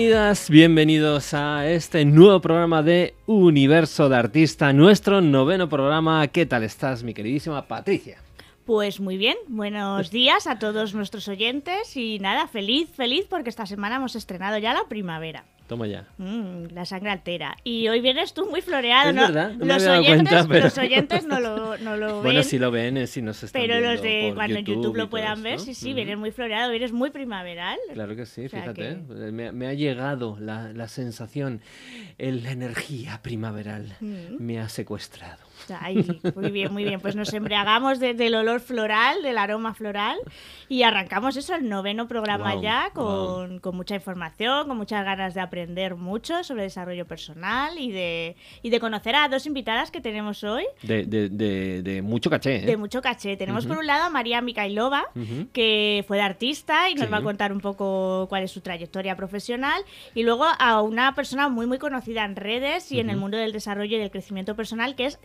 Bienvenidas, bienvenidos a este nuevo programa de Universo de Artista, nuestro noveno programa. ¿Qué tal estás, mi queridísima Patricia? Pues muy bien, buenos días a todos nuestros oyentes y nada, feliz, feliz porque esta semana hemos estrenado ya la primavera. Toma ya. Mm, la sangre altera. Y hoy vienes tú muy floreado, Es ¿no? verdad, no los, oyentes, cuenta, pero- los oyentes no lo, no lo ven. Bueno, si lo ven, eh, si nos están pero los de por cuando en YouTube lo puedan ver, sí, sí, vienes muy floreado, vienes muy primaveral. Claro que sí, O sea fíjate. que- eh, Me, me ha llegado la, la sensación, el- la energía primaveral Mm. me ha secuestrado. Muy bien, muy bien. Pues nos embriagamos de- del olor floral, del aroma floral y arrancamos eso, el noveno programa Guau, ya, con, con mucha información, con muchas ganas de aprender mucho sobre desarrollo personal y de, y de conocer a dos invitadas que tenemos hoy De, de- de- mucho caché, ¿eh? de mucho caché. Tenemos Ujú. por un lado a María Mikhailova, Ujú. que fue de artista y nos Sí. va a contar un poco cuál es su trayectoria profesional. Y luego a una persona muy, muy conocida en redes y en el mundo del desarrollo y del crecimiento personal, que es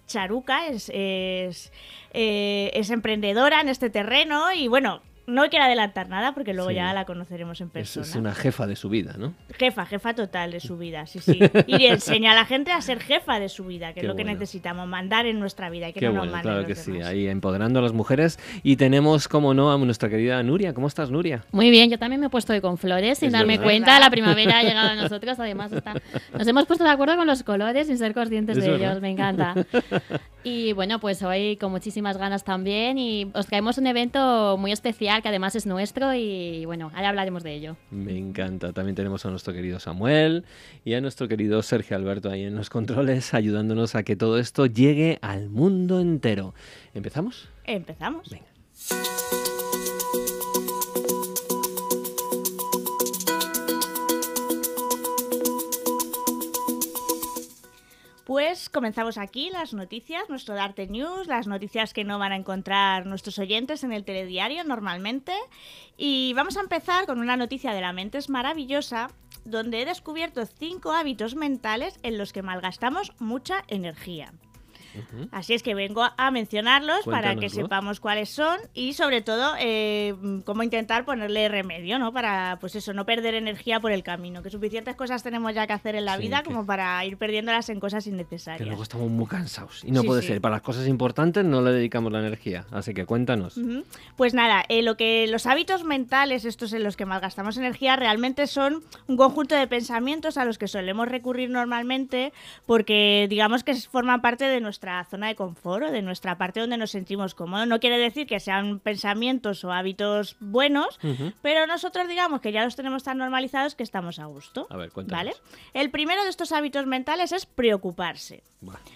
Es, es, eh, es emprendedora en este terreno y bueno. No quiero adelantar nada porque luego Sí. ya la conoceremos en persona. es una jefa de su vida, ¿no? Jefa, jefa total de su vida, sí, sí. Y le enseña a la gente a ser jefa de su vida, que Qué es lo que necesitamos, mandar en nuestra vida y que Qué no nos bueno, manden claro que sí, demás. ahí empoderando a las mujeres. Y tenemos, como no, a nuestra querida Nuria. ¿Cómo estás, Nuria? Muy bien, yo también me he puesto de con flores sin Es darme verdad. cuenta. La primavera ha llegado a nosotros. Además, está... nos hemos puesto de acuerdo con los colores sin ser conscientes Es de verdad. ellos. Me encanta. Y bueno, pues hoy con muchísimas ganas también. Y os traemos un evento muy especial que además es nuestro. Y bueno, ahora hablaremos de ello. Me encanta. También tenemos a nuestro querido Samuel y a nuestro querido Sergio Alberto ahí en los controles, ayudándonos a que todo esto llegue al mundo entero. ¿Empezamos? Empezamos. Venga. Pues comenzamos aquí las noticias, nuestro Darte News, las noticias que no van a encontrar nuestros oyentes en el telediario normalmente. Y vamos a empezar con una noticia de la mente es maravillosa, donde he descubierto cinco hábitos mentales en los que malgastamos mucha energía. Así es que vengo a mencionarlos para que sepamos cuáles son y sobre todo eh, cómo intentar ponerle remedio, ¿no? Para, pues eso, no perder energía por el camino. Que suficientes cosas tenemos ya que hacer en la Sí, vida que- como para ir perdiéndolas en cosas Que innecesarias. luego estamos muy cansados. Y no Sí, puede sí. ser. Para las cosas importantes no le dedicamos la energía. Así que cuéntanos. Pues nada, eh, lo que los hábitos mentales, estos en los que malgastamos energía, realmente son un conjunto de pensamientos a los que solemos recurrir normalmente porque digamos que forman parte de nuestra zona de confort o de nuestra parte donde nos sentimos cómodos. No quiere decir que sean pensamientos o hábitos buenos, pero nosotros digamos que ya los tenemos tan normalizados que estamos a gusto. A ver, cuéntanos. ¿Vale? El primero de estos hábitos mentales es preocuparse.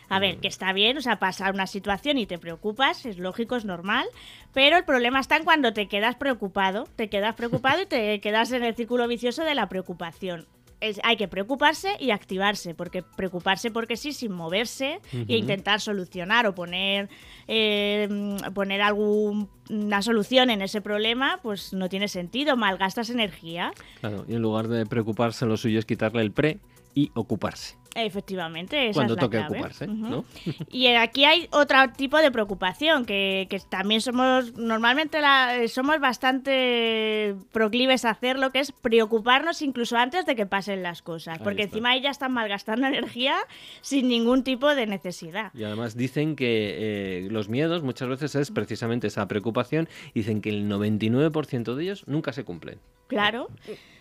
A ver, que está bien, o sea, pasa una situación y te preocupas, es lógico, es normal, pero el problema está en cuando te quedas preocupado, te quedas preocupado y te quedas en el círculo vicioso de la preocupación. Es- hay que preocuparse y activarse, porque preocuparse porque sí, sin moverse e intentar solucionar o poner, eh, poner alguna solución en ese problema, pues no tiene sentido, malgastas energía. Claro, y en lugar de preocuparse, lo suyo es quitarle el pre y ocuparse. Efectivamente, esa Cuando es la toque clave. ocuparse. ¿no? Y aquí hay otro tipo de preocupación, que, que también somos, normalmente la- somos bastante proclives a hacerlo, que es preocuparnos incluso antes de que pasen las cosas, Ahí porque está. encima ahí ya están malgastando energía sin ningún tipo de necesidad. Y además dicen que eh, los miedos muchas veces es precisamente esa preocupación. Dicen que el 99% de ellos nunca se cumplen. Claro.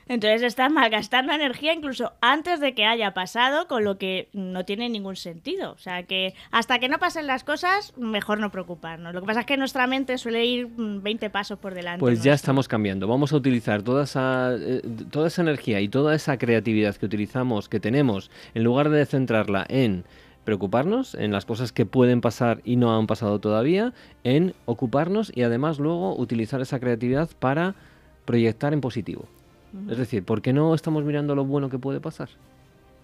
Entonces están malgastando energía incluso antes de que haya pasado, con lo que no tiene ningún sentido. O sea que hasta que no pasen las cosas, mejor no preocuparnos. Lo que pasa es que nuestra mente suele ir mm, 20 pasos por delante. Pues ya estamos cambiando. Vamos a utilizar toda esa, eh, toda esa energía y toda esa creatividad que utilizamos, que tenemos, en lugar de centrarla en preocuparnos, en las cosas que pueden pasar y no han pasado todavía, en ocuparnos y además luego utilizar esa creatividad para proyectar en positivo. Es decir, ¿por qué no estamos mirando lo bueno que puede pasar?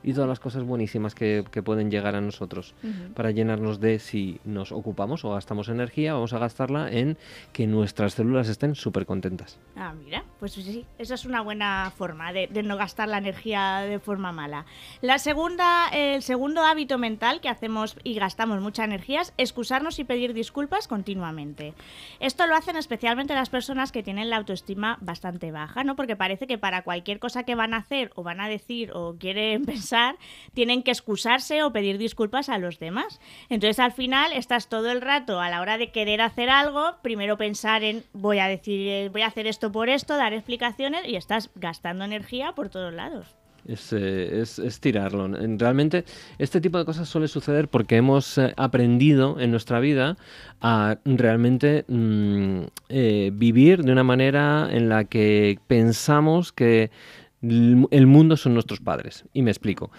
Y todas las cosas buenísimas que, que pueden llegar a nosotros para llenarnos de si nos ocupamos o gastamos energía, vamos a gastarla en que nuestras células estén súper contentas. Ah, mira, pues sí, esa es una buena forma de, de, no gastar la energía de forma mala. La segunda, el segundo hábito mental que hacemos y gastamos mucha energía es excusarnos y pedir disculpas continuamente. Esto lo hacen especialmente las personas que tienen la autoestima bastante baja, ¿no? Porque parece que para cualquier cosa que van a hacer o van a decir o quieren pensar tienen que excusarse o pedir disculpas a los demás. Entonces al final estás todo el rato a la hora de querer hacer algo, primero pensar en voy a decir, eh, voy a hacer esto por esto, dar explicaciones y estás gastando energía por todos lados. Es, eh, es, tirarlo. Realmente este tipo de cosas suele suceder porque hemos eh, aprendido en nuestra vida a realmente eh, vivir de una manera en la que pensamos que el mundo son nuestros padres. Y me explico.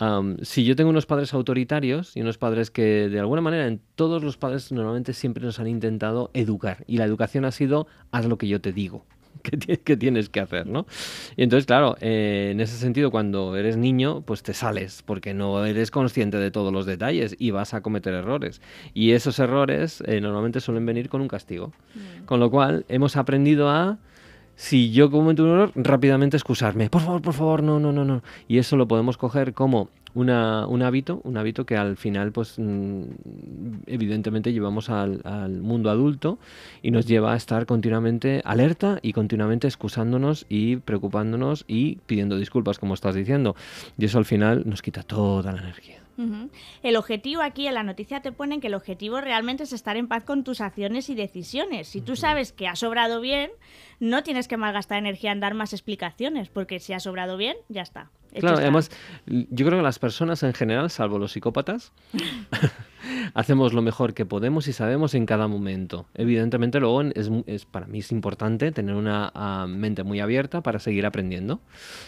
Um, si yo tengo unos padres autoritarios y unos padres que de alguna manera en todos los padres normalmente siempre nos han intentado educar. Y la educación ha sido haz lo que yo te digo. Que, tienes que hacer, ¿no? Y entonces, claro, eh, en ese sentido, cuando eres niño, pues te sales, porque no eres consciente de todos los detalles y vas a cometer errores. Y esos errores eh, normalmente suelen venir con un castigo. Mm. Con lo cual, hemos aprendido a si yo cometo un error, rápidamente excusarme. Por favor, por favor, no, no, no, no. Y eso lo podemos coger como una, un hábito, un hábito que al final, pues, mm, evidentemente llevamos al, al, mundo adulto y nos lleva a estar continuamente alerta y continuamente excusándonos y preocupándonos y pidiendo disculpas, como estás diciendo. Y eso al final nos quita toda la energía. Uh -huh. El objetivo aquí en la noticia te ponen que el objetivo realmente es estar en paz con tus acciones y decisiones. Si tú sabes que has sobrado bien, no tienes que malgastar energía en dar más explicaciones, porque si has sobrado bien, ya está. Claro, además, yo creo que las personas en general, salvo los psicópatas, hacemos lo mejor que podemos y sabemos en cada momento. Evidentemente, luego es, es para mí es importante tener una uh, mente muy abierta para seguir aprendiendo.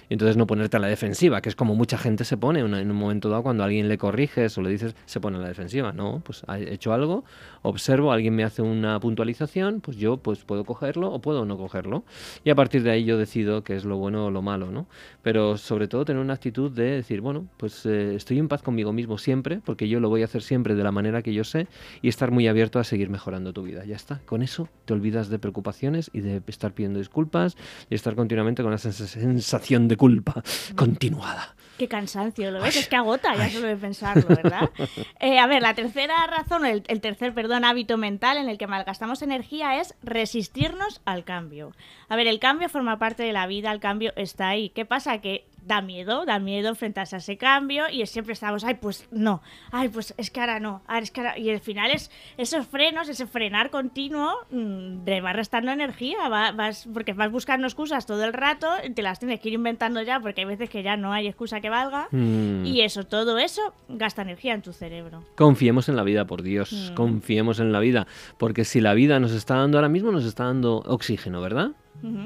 Y entonces no ponerte a la defensiva, que es como mucha gente se pone una, en un momento dado cuando a alguien le corriges o le dices, se pone a la defensiva. No, pues he hecho algo, observo, alguien me hace una puntualización, pues yo pues puedo cogerlo o puedo no cogerlo. Y a partir de ahí yo decido qué es lo bueno o lo malo, ¿no? Pero sobre todo tener una actitud de decir, bueno, pues eh, estoy en paz conmigo mismo siempre, porque yo lo voy a hacer siempre de la manera que yo sé, y estar muy abierto a seguir mejorando tu vida. Ya está. Con eso te olvidas de preocupaciones y de estar pidiendo disculpas y estar continuamente con esa sensación de culpa continuada. Qué cansancio, ¿lo ves? Es que agota ya solo de pensarlo, ¿verdad? Eh, a ver, la tercera razón, el, el, tercer, perdón, hábito mental en el que malgastamos energía es resistirnos al cambio. A ver, el cambio forma parte de la vida, el cambio está ahí. ¿Qué pasa? Que da miedo, da miedo enfrentarse a ese cambio y siempre estamos, ay, pues no, ay, pues es que ahora no, ay, es que ahora... Y al final es esos frenos, ese frenar continuo, mmm, te va restando energía, va, vas, porque vas buscando excusas todo el rato, te las tienes que ir inventando ya, porque hay veces que ya no hay excusa que valga, mm. y eso, todo eso gasta energía en tu cerebro. Confiemos en la vida, por Dios, mm. confiemos en la vida, porque si la vida nos está dando ahora mismo, nos está dando oxígeno, ¿verdad?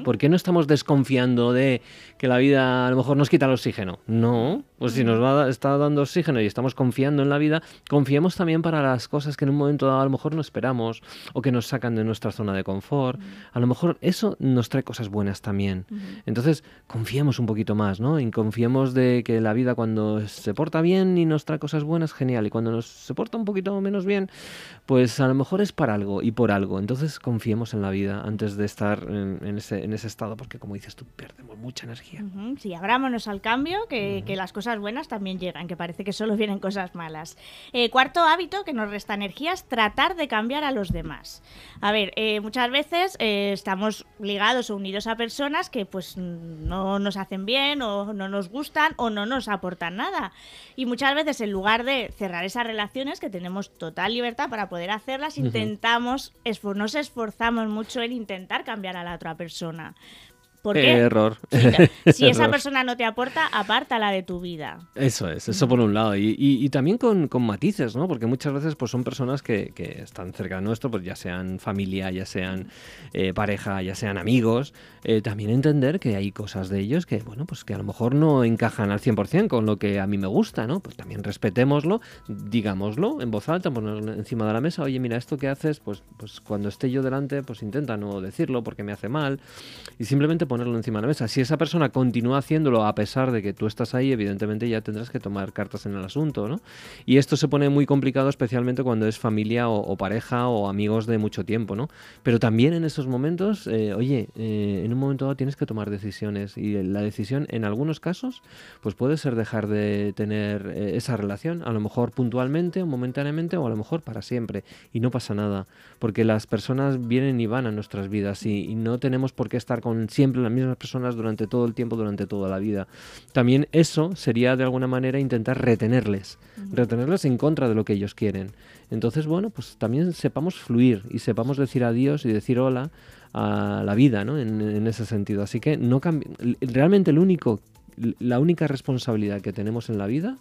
¿Por qué no estamos desconfiando de que la vida a lo mejor nos quita el oxígeno? No, pues si nos va, está dando oxígeno y estamos confiando en la vida, confiemos también para las cosas que en un momento dado a lo mejor no esperamos o que nos sacan de nuestra zona de confort. A lo mejor eso nos trae cosas buenas también. Entonces, confiemos un poquito más, ¿no? Y confiemos de que la vida cuando se porta bien y nos trae cosas buenas, genial. Y cuando nos se porta un poquito menos bien, pues a lo mejor es para algo y por algo. Entonces, confiemos en la vida antes de estar en, en ese, en ese estado, porque como dices tú, perdemos mucha energía. Uh -huh. Sí, abrámonos al cambio, que, uh -huh. que, las cosas buenas también llegan, que parece que solo vienen cosas malas. Eh, cuarto hábito que nos resta energía es tratar de cambiar a los demás. A ver, eh, muchas veces eh, estamos ligados o unidos a personas que pues no nos hacen bien o no nos gustan o no nos aportan nada. Y muchas veces en lugar de cerrar esas relaciones, que tenemos total libertad para poder hacerlas, uh -huh. intentamos, esfor nos esforzamos mucho en intentar cambiar a la otra persona persona. ¿Por qué? Error. Si, esa persona no te aporta, apártala de tu vida. Eso es, eso por un lado. Y, y, y también con, con, matices, ¿no? Porque muchas veces pues, son personas que, que, están cerca de nuestro, pues ya sean familia, ya sean eh, pareja, ya sean amigos. Eh, también entender que hay cosas de ellos que, bueno, pues que a lo mejor no encajan al 100% con lo que a mí me gusta, ¿no? Pues también respetémoslo, digámoslo en voz alta, ponerlo encima de la mesa. Oye, mira, esto que haces, pues, pues cuando esté yo delante, pues intenta no decirlo porque me hace mal. Y simplemente ponerlo encima de la mesa. Si esa persona continúa haciéndolo a pesar de que tú estás ahí, evidentemente ya tendrás que tomar cartas en el asunto, ¿no? Y esto se pone muy complicado especialmente cuando es familia o, pareja o amigos de mucho tiempo, ¿no? Pero también en esos momentos, eh, oye, eh, en un momento dado tienes que tomar decisiones y la decisión en algunos casos, pues puede ser dejar de tener eh, esa relación, a lo mejor puntualmente o momentáneamente o a lo mejor para siempre y no pasa nada, porque las personas vienen y van a nuestras vidas y, y no tenemos por qué estar con siempre las mismas personas durante todo el tiempo, durante toda la vida. También eso sería de alguna manera intentar retenerles, retenerles en contra de lo que ellos quieren. Entonces, bueno, pues también sepamos fluir y sepamos decir adiós y decir hola a la vida, ¿no? En, ese sentido. Así que no realmente el único, la única responsabilidad que tenemos en la vida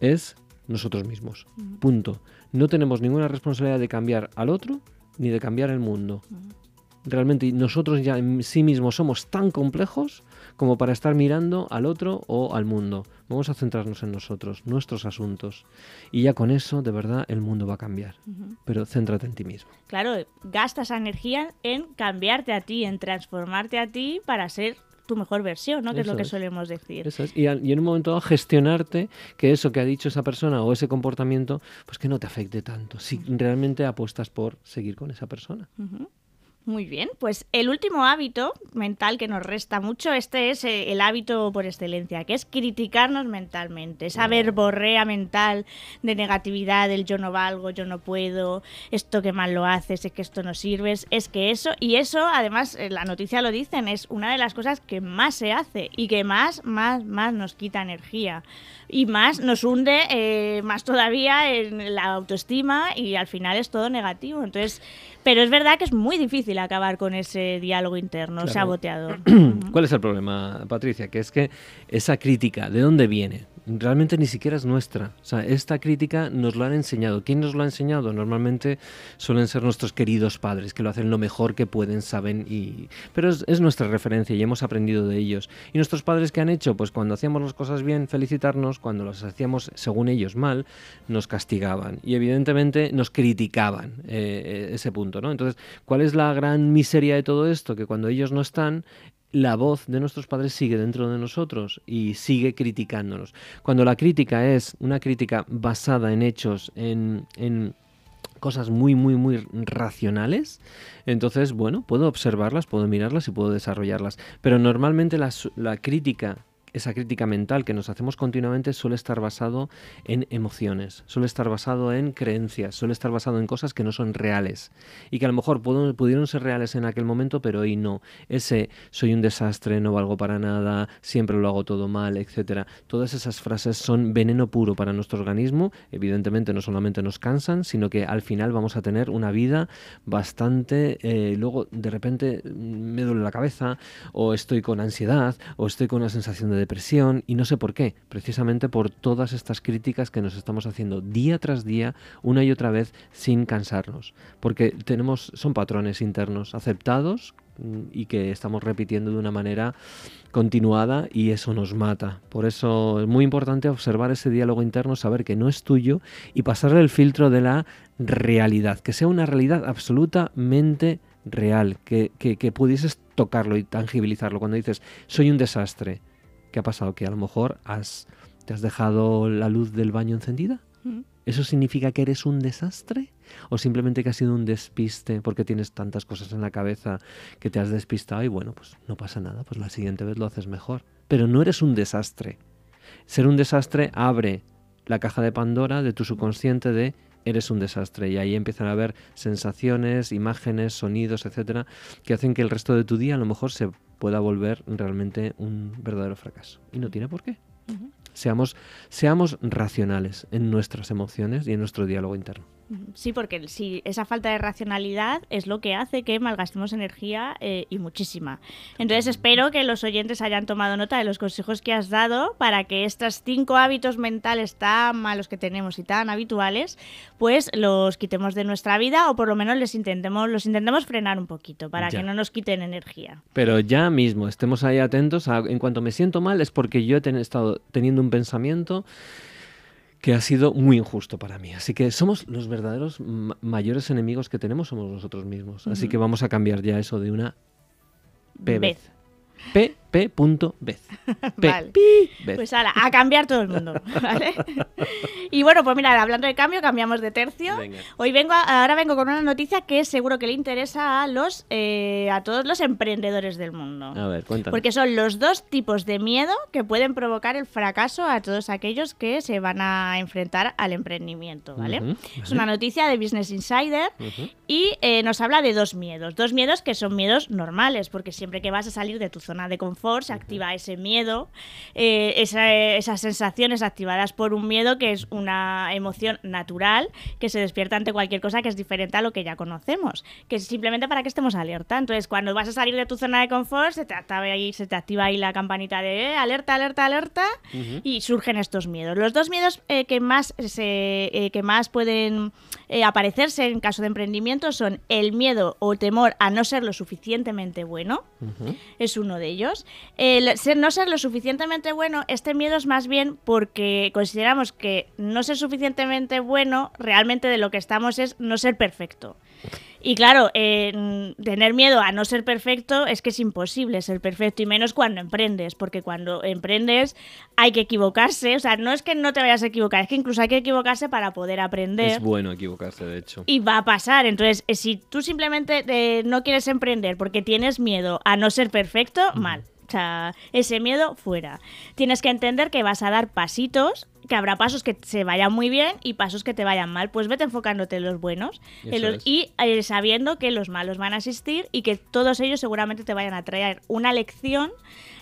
es nosotros mismos. Punto. No tenemos ninguna responsabilidad de cambiar al otro ni de cambiar el mundo realmente nosotros ya en sí mismos somos tan complejos como para estar mirando al otro o al mundo. Vamos a centrarnos en nosotros, nuestros asuntos. Y ya con eso, de verdad, el mundo va a cambiar. Pero céntrate en ti mismo. Claro, gasta esa energía en cambiarte a ti, en transformarte a ti para ser tu mejor versión, ¿no? Que es lo que solemos decir. Y, en un momento dado gestionarte que eso que ha dicho esa persona o ese comportamiento, pues que no te afecte tanto. Si realmente apuestas por seguir con esa persona. Muy bien, pues el último hábito mental que nos resta mucho, este es eh, el hábito por excelencia, que es criticarnos mentalmente, esa verborrea mental de negatividad, del yo no valgo, yo no puedo, esto que mal lo haces, es que esto no sirves, es que eso, y eso además eh, la noticia lo dicen, es una de las cosas que más se hace y que más, más, más nos quita energía y más nos hunde eh, más todavía en la autoestima y al final es todo negativo. Entonces, pero es verdad que es muy difícil acabar con ese diálogo interno saboteador. ¿Cuál es el problema, Patricia? Que es que esa crítica, ¿de dónde viene? realmente ni siquiera es nuestra. O sea, esta crítica nos lo han enseñado. ¿Quién nos lo ha enseñado? Normalmente suelen ser nuestros queridos padres, que lo hacen lo mejor que pueden, saben, y... pero es, nuestra referencia y hemos aprendido de ellos. ¿Y nuestros padres qué han hecho? Pues cuando hacíamos las cosas bien, felicitarnos, cuando las hacíamos según ellos mal, nos castigaban y evidentemente nos criticaban eh, ese punto, ¿no? Entonces, ¿cuál es la gran miseria de todo esto? Que cuando ellos no están, la voz de nuestros padres sigue dentro de nosotros y sigue criticándonos. Cuando la crítica es una crítica basada en hechos, en, cosas muy, muy, muy racionales, entonces, bueno, puedo observarlas, puedo mirarlas y puedo desarrollarlas. Pero normalmente la, la crítica esa crítica mental que nos hacemos continuamente suele estar basado en emociones, suele estar basado en creencias, suele estar basado en cosas que no son reales y que a lo mejor pudieron ser reales en aquel momento, pero hoy no. Ese soy un desastre, no valgo para nada, siempre lo hago todo mal, etcétera. Todas esas frases son veneno puro para nuestro organismo. Evidentemente no solamente nos cansan, sino que al final vamos a tener una vida bastante eh, luego de repente me duele la cabeza o estoy con ansiedad o estoy con una sensación de depresión y no sé por qué, precisamente por todas estas críticas que nos estamos haciendo día tras día, una y otra vez, sin cansarnos, porque tenemos son patrones internos aceptados mm, y que estamos repitiendo de una manera continuada y eso nos mata. Por eso es muy importante observar ese diálogo interno, saber que no es tuyo y pasarle el filtro de la realidad, que sea una realidad absolutamente real, que, que, que pudieses tocarlo y tangibilizarlo. Cuando dices, soy un desastre, ¿Qué ha pasado? ¿Que a lo mejor has, te has dejado la luz del baño encendida? Mm. ¿Eso significa que eres un desastre? ¿O simplemente que has sido un despiste porque tienes tantas cosas en la cabeza que te has despistado y bueno, pues no pasa nada, pues la siguiente vez lo haces mejor? Pero no eres un desastre. Ser un desastre abre la caja de Pandora de tu subconsciente de eres un desastre y ahí empiezan a haber sensaciones, imágenes, sonidos, etcétera, que hacen que el resto de tu día a lo mejor se pueda volver realmente un verdadero fracaso. Y no tiene por qué. Seamos, seamos racionales en nuestras emociones y en nuestro diálogo interno. Sí, porque si esa falta de racionalidad es lo que hace que malgastemos energía eh, y muchísima. Entonces espero que los oyentes hayan tomado nota de los consejos que has dado para que estos cinco hábitos mentales tan malos que tenemos y tan habituales, pues los quitemos de nuestra vida o por lo menos les intentemos, los intentemos frenar un poquito para que no nos quiten energía. Pero ya mismo, estemos ahí atentos. en cuanto me siento mal es porque yo he estado teniendo un pensamiento que ha sido muy injusto para mí. Así que somos los verdaderos mayores enemigos que tenemos, somos nosotros mismos. Así que vamos a cambiar ya eso de una vez. P, P.bez. P, Vale. Pues ala, a cambiar todo el mundo, ¿vale? Y bueno, pues mira, hablando de cambio, cambiamos de tercio. Venga. Hoy vengo, a- ahora vengo con una noticia que seguro que le interesa a los, eh, a todos los emprendedores del mundo. A ver, cuéntanos. Porque son los dos tipos de miedo que pueden provocar el fracaso a todos aquellos que se van a enfrentar al emprendimiento, ¿vale? Es una noticia de Business Insider y eh, nos habla de dos miedos. Dos miedos que son miedos normales, porque siempre que vas a salir de tu zona de confort se activa ese miedo, eh, esa- esas sensaciones activadas por un miedo que es una emoción natural que se despierta ante cualquier cosa que es diferente a lo que ya conocemos, que es simplemente para que estemos alerta. Entonces, cuando vas a salir de tu zona de confort, se te activa ahí, se te activa ahí la campanita de eh, alerta, alerta, alerta, y surgen estos miedos. Los dos miedos eh, que, más se, que más pueden aparecerse en caso de emprendimiento son el miedo o temor a no ser lo suficientemente bueno, es uno de ellos. El ser, no ser lo suficientemente bueno, este miedo es más bien porque consideramos que no ser suficientemente bueno realmente de lo que estamos es no ser perfecto. Y claro, eh, tener miedo a no ser perfecto es que es imposible ser perfecto y menos cuando emprendes, porque cuando emprendes hay que equivocarse, o sea, no es que no te vayas a equivocar, es que incluso hay que equivocarse para poder aprender. Es bueno equivocarse, de hecho. Y va a pasar. Entonces, eh, si tú simplemente eh, no quieres emprender porque tienes miedo a no ser perfecto, mal. O sea, ese miedo fuera. Tienes que entender que vas a dar pasitos, que habrá pasos que se vayan muy bien y pasos que te vayan mal. Pues vete enfocándote en los buenos en los- y eh, sabiendo que los malos van a asistir y que todos ellos seguramente te vayan a traer una lección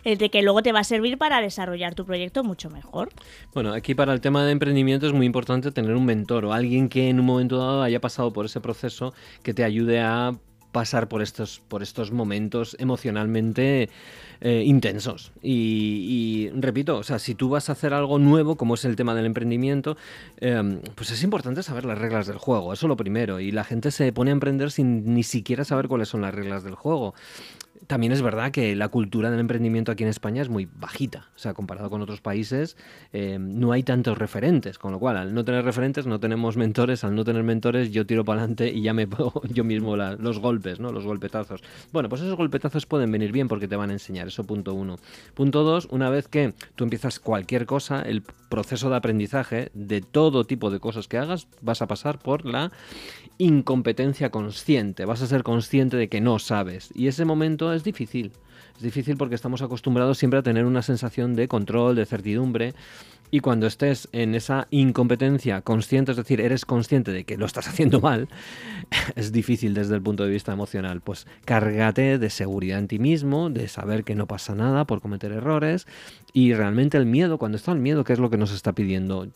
eh, de que luego te va a servir para desarrollar tu proyecto mucho mejor. Bueno, aquí para el tema de emprendimiento es muy importante tener un mentor o alguien que en un momento dado haya pasado por ese proceso que te ayude a pasar por estos, por estos momentos emocionalmente eh, intensos. Y, repito, o sea, si tú vas a hacer algo nuevo, como es el tema del emprendimiento, eh, pues es importante saber las reglas del juego, eso lo primero. Y la gente se pone a emprender sin ni siquiera saber cuáles son las reglas del juego. También es verdad que la cultura del emprendimiento aquí en España es muy bajita. O sea, comparado con otros países, eh, no hay tantos referentes. Con lo cual, al no tener referentes, no tenemos mentores. Al no tener mentores, yo tiro para adelante y ya me pongo yo mismo los golpes, ¿no? Los golpetazos. Bueno, pues esos golpetazos pueden venir bien porque te van a enseñar. Eso punto uno. Punto dos, una vez que tú empiezas cualquier cosa, el proceso de aprendizaje de todo tipo de cosas que hagas, vas a pasar por la incompetencia consciente. Vas a ser consciente de que no sabes. Y ese momento es difícil. Es difícil porque estamos acostumbrados siempre a tener una sensación de control, de certidumbre. Y cuando estés en esa incompetencia consciente, es decir, eres consciente de que lo estás haciendo mal, es difícil desde el punto de vista emocional. Pues cárgate de seguridad en ti mismo, de saber que no pasa nada por cometer errores. Y realmente el miedo, cuando está el miedo, ¿qué es lo que nos está pidiendo?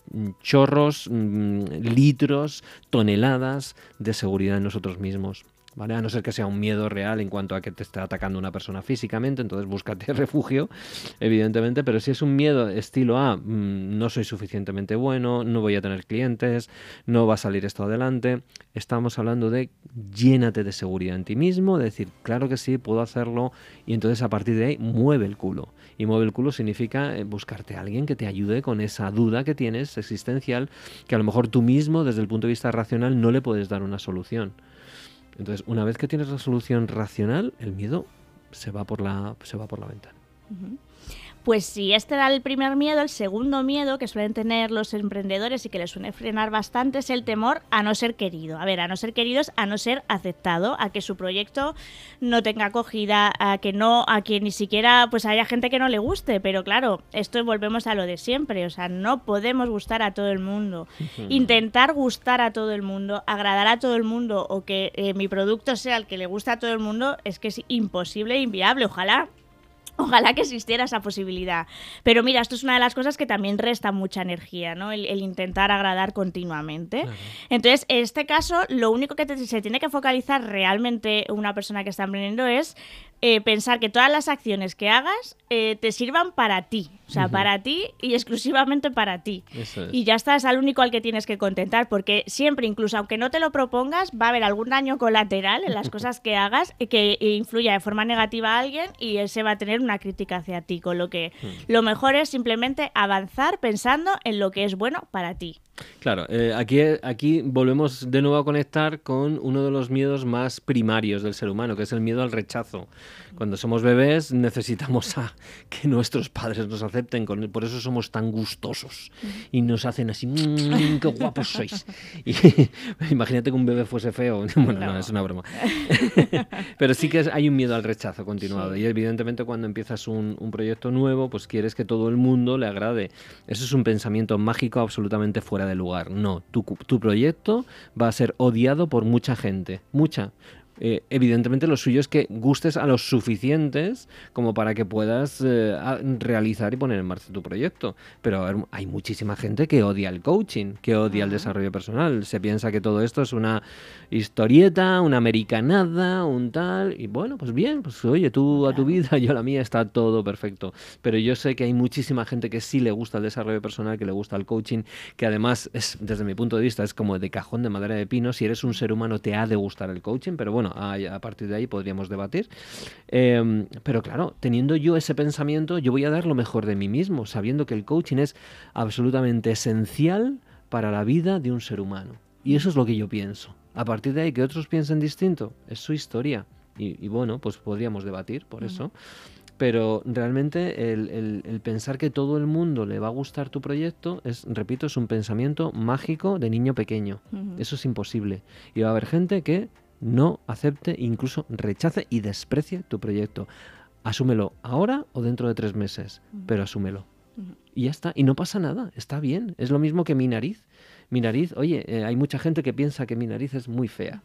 Chorros, mm, litros, toneladas de seguridad en nosotros mismos. ¿Vale? A no ser que sea un miedo real en cuanto a que te esté atacando una persona físicamente, entonces búscate refugio, evidentemente, pero si es un miedo estilo A, mm, no soy suficientemente bueno, no voy a tener clientes, no va a salir esto adelante, estamos hablando de llénate de seguridad en ti mismo, de decir, claro que sí, puedo hacerlo, y entonces a partir de ahí mueve el culo. Y mueve el culo significa eh, buscarte a alguien que te ayude con esa duda que tienes existencial, que a lo mejor tú mismo, desde el punto de vista racional, no le puedes dar una solución. Entonces, una vez que tienes la solución racional, el miedo se va por la, se va por la ventana. Pues si este era el primer miedo, el segundo miedo que suelen tener los emprendedores y que les suele frenar bastante es el temor a no ser querido. A ver, a no ser queridos, a no ser aceptado, a que su proyecto no tenga acogida, a que no, a que ni siquiera pues haya gente que no le guste. Pero claro, esto volvemos a lo de siempre. O sea, no podemos gustar a todo el mundo. Intentar gustar a todo el mundo, agradar a todo el mundo o que eh, mi producto sea el que le gusta a todo el mundo es que es imposible e inviable. Ojalá Ojalá que existiera esa posibilidad. Pero mira, esto es una de las cosas que también resta mucha energía, ¿no? El, el intentar agradar continuamente. Claro. Entonces, en este caso, lo único que te- se tiene que focalizar realmente una persona que está emprendiendo es eh, pensar que todas las acciones que hagas eh, te sirvan para ti. O sea, para ti y exclusivamente para ti. Eso es. Y ya está, es al único al que tienes que contentar, porque siempre, incluso aunque no te lo propongas, va a haber algún daño colateral en las cosas que hagas que influya de forma negativa a alguien y ese va a tener una crítica hacia ti. Con lo que lo mejor es simplemente avanzar pensando en lo que es bueno para ti. Claro, eh, aquí, aquí volvemos de nuevo a conectar con uno de los miedos más primarios del ser humano, que es el miedo al rechazo. Cuando somos bebés necesitamos a que nuestros padres nos acepten, con, por eso somos tan gustosos y nos hacen así, mmm, qué guapos sois. Y, imagínate que un bebé fuese feo, bueno, no, es una broma. Pero sí que hay un miedo al rechazo continuado y evidentemente cuando empiezas un, un proyecto nuevo, pues quieres que todo el mundo le agrade. Eso es un pensamiento mágico absolutamente fuera de lugar. No, tu, tu proyecto va a ser odiado por mucha gente, mucha. Eh, evidentemente lo suyo es que gustes a los suficientes como para que puedas eh, realizar y poner en marcha tu proyecto. Pero hay muchísima gente que odia el coaching, que odia el desarrollo personal. Se piensa que todo esto es una historieta, una americanada, un tal. Y bueno, pues bien, pues oye, tú a tu vida, yo a la mía, está todo perfecto. Pero yo sé que hay muchísima gente que sí le gusta el desarrollo personal, que le gusta el coaching, que además es, desde mi punto de vista, es como de cajón de madera de pino. Si eres un ser humano, te ha de gustar el coaching, pero bueno a, partir de ahí podríamos debatir. Em, pero claro, teniendo yo ese pensamiento, yo voy a dar lo mejor de mí mismo, sabiendo que el coaching es absolutamente esencial para la vida de un ser humano. Y eso es lo que yo pienso. A partir de ahí, que otros piensen distinto, es su historia. Y, bueno, pues podríamos debatir por eso pero realmente el, pensar que todo el mundo le va a gustar tu proyecto es, repito, es un pensamiento mágico de niño pequeño. Eso es imposible. Y va a haber gente que no acepte, incluso rechace y desprecie tu proyecto. Asúmelo ahora o dentro de tres meses, pero asúmelo. Y ya está, y no pasa nada, está bien. Es lo mismo que mi nariz. Mi nariz, oye, eh, hay mucha gente que piensa que mi nariz es muy fea.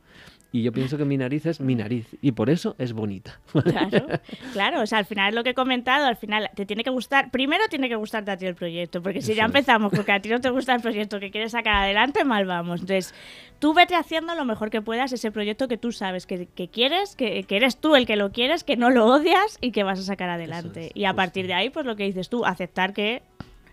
Y yo pienso que mi nariz es mi nariz y por eso es bonita. Claro, claro, o sea, al final es lo que he comentado, al final te tiene que gustar, primero tiene que gustarte a ti el proyecto, porque si ya empezamos porque a ti no te gusta el proyecto que quieres sacar adelante, mal vamos. Entonces, tú vete haciendo lo mejor que puedas ese proyecto que tú sabes que, quieres, que, eres tú el que lo quieres, que no lo odias y que vas a sacar adelante. y a partir de ahí, pues lo que dices tú, aceptar que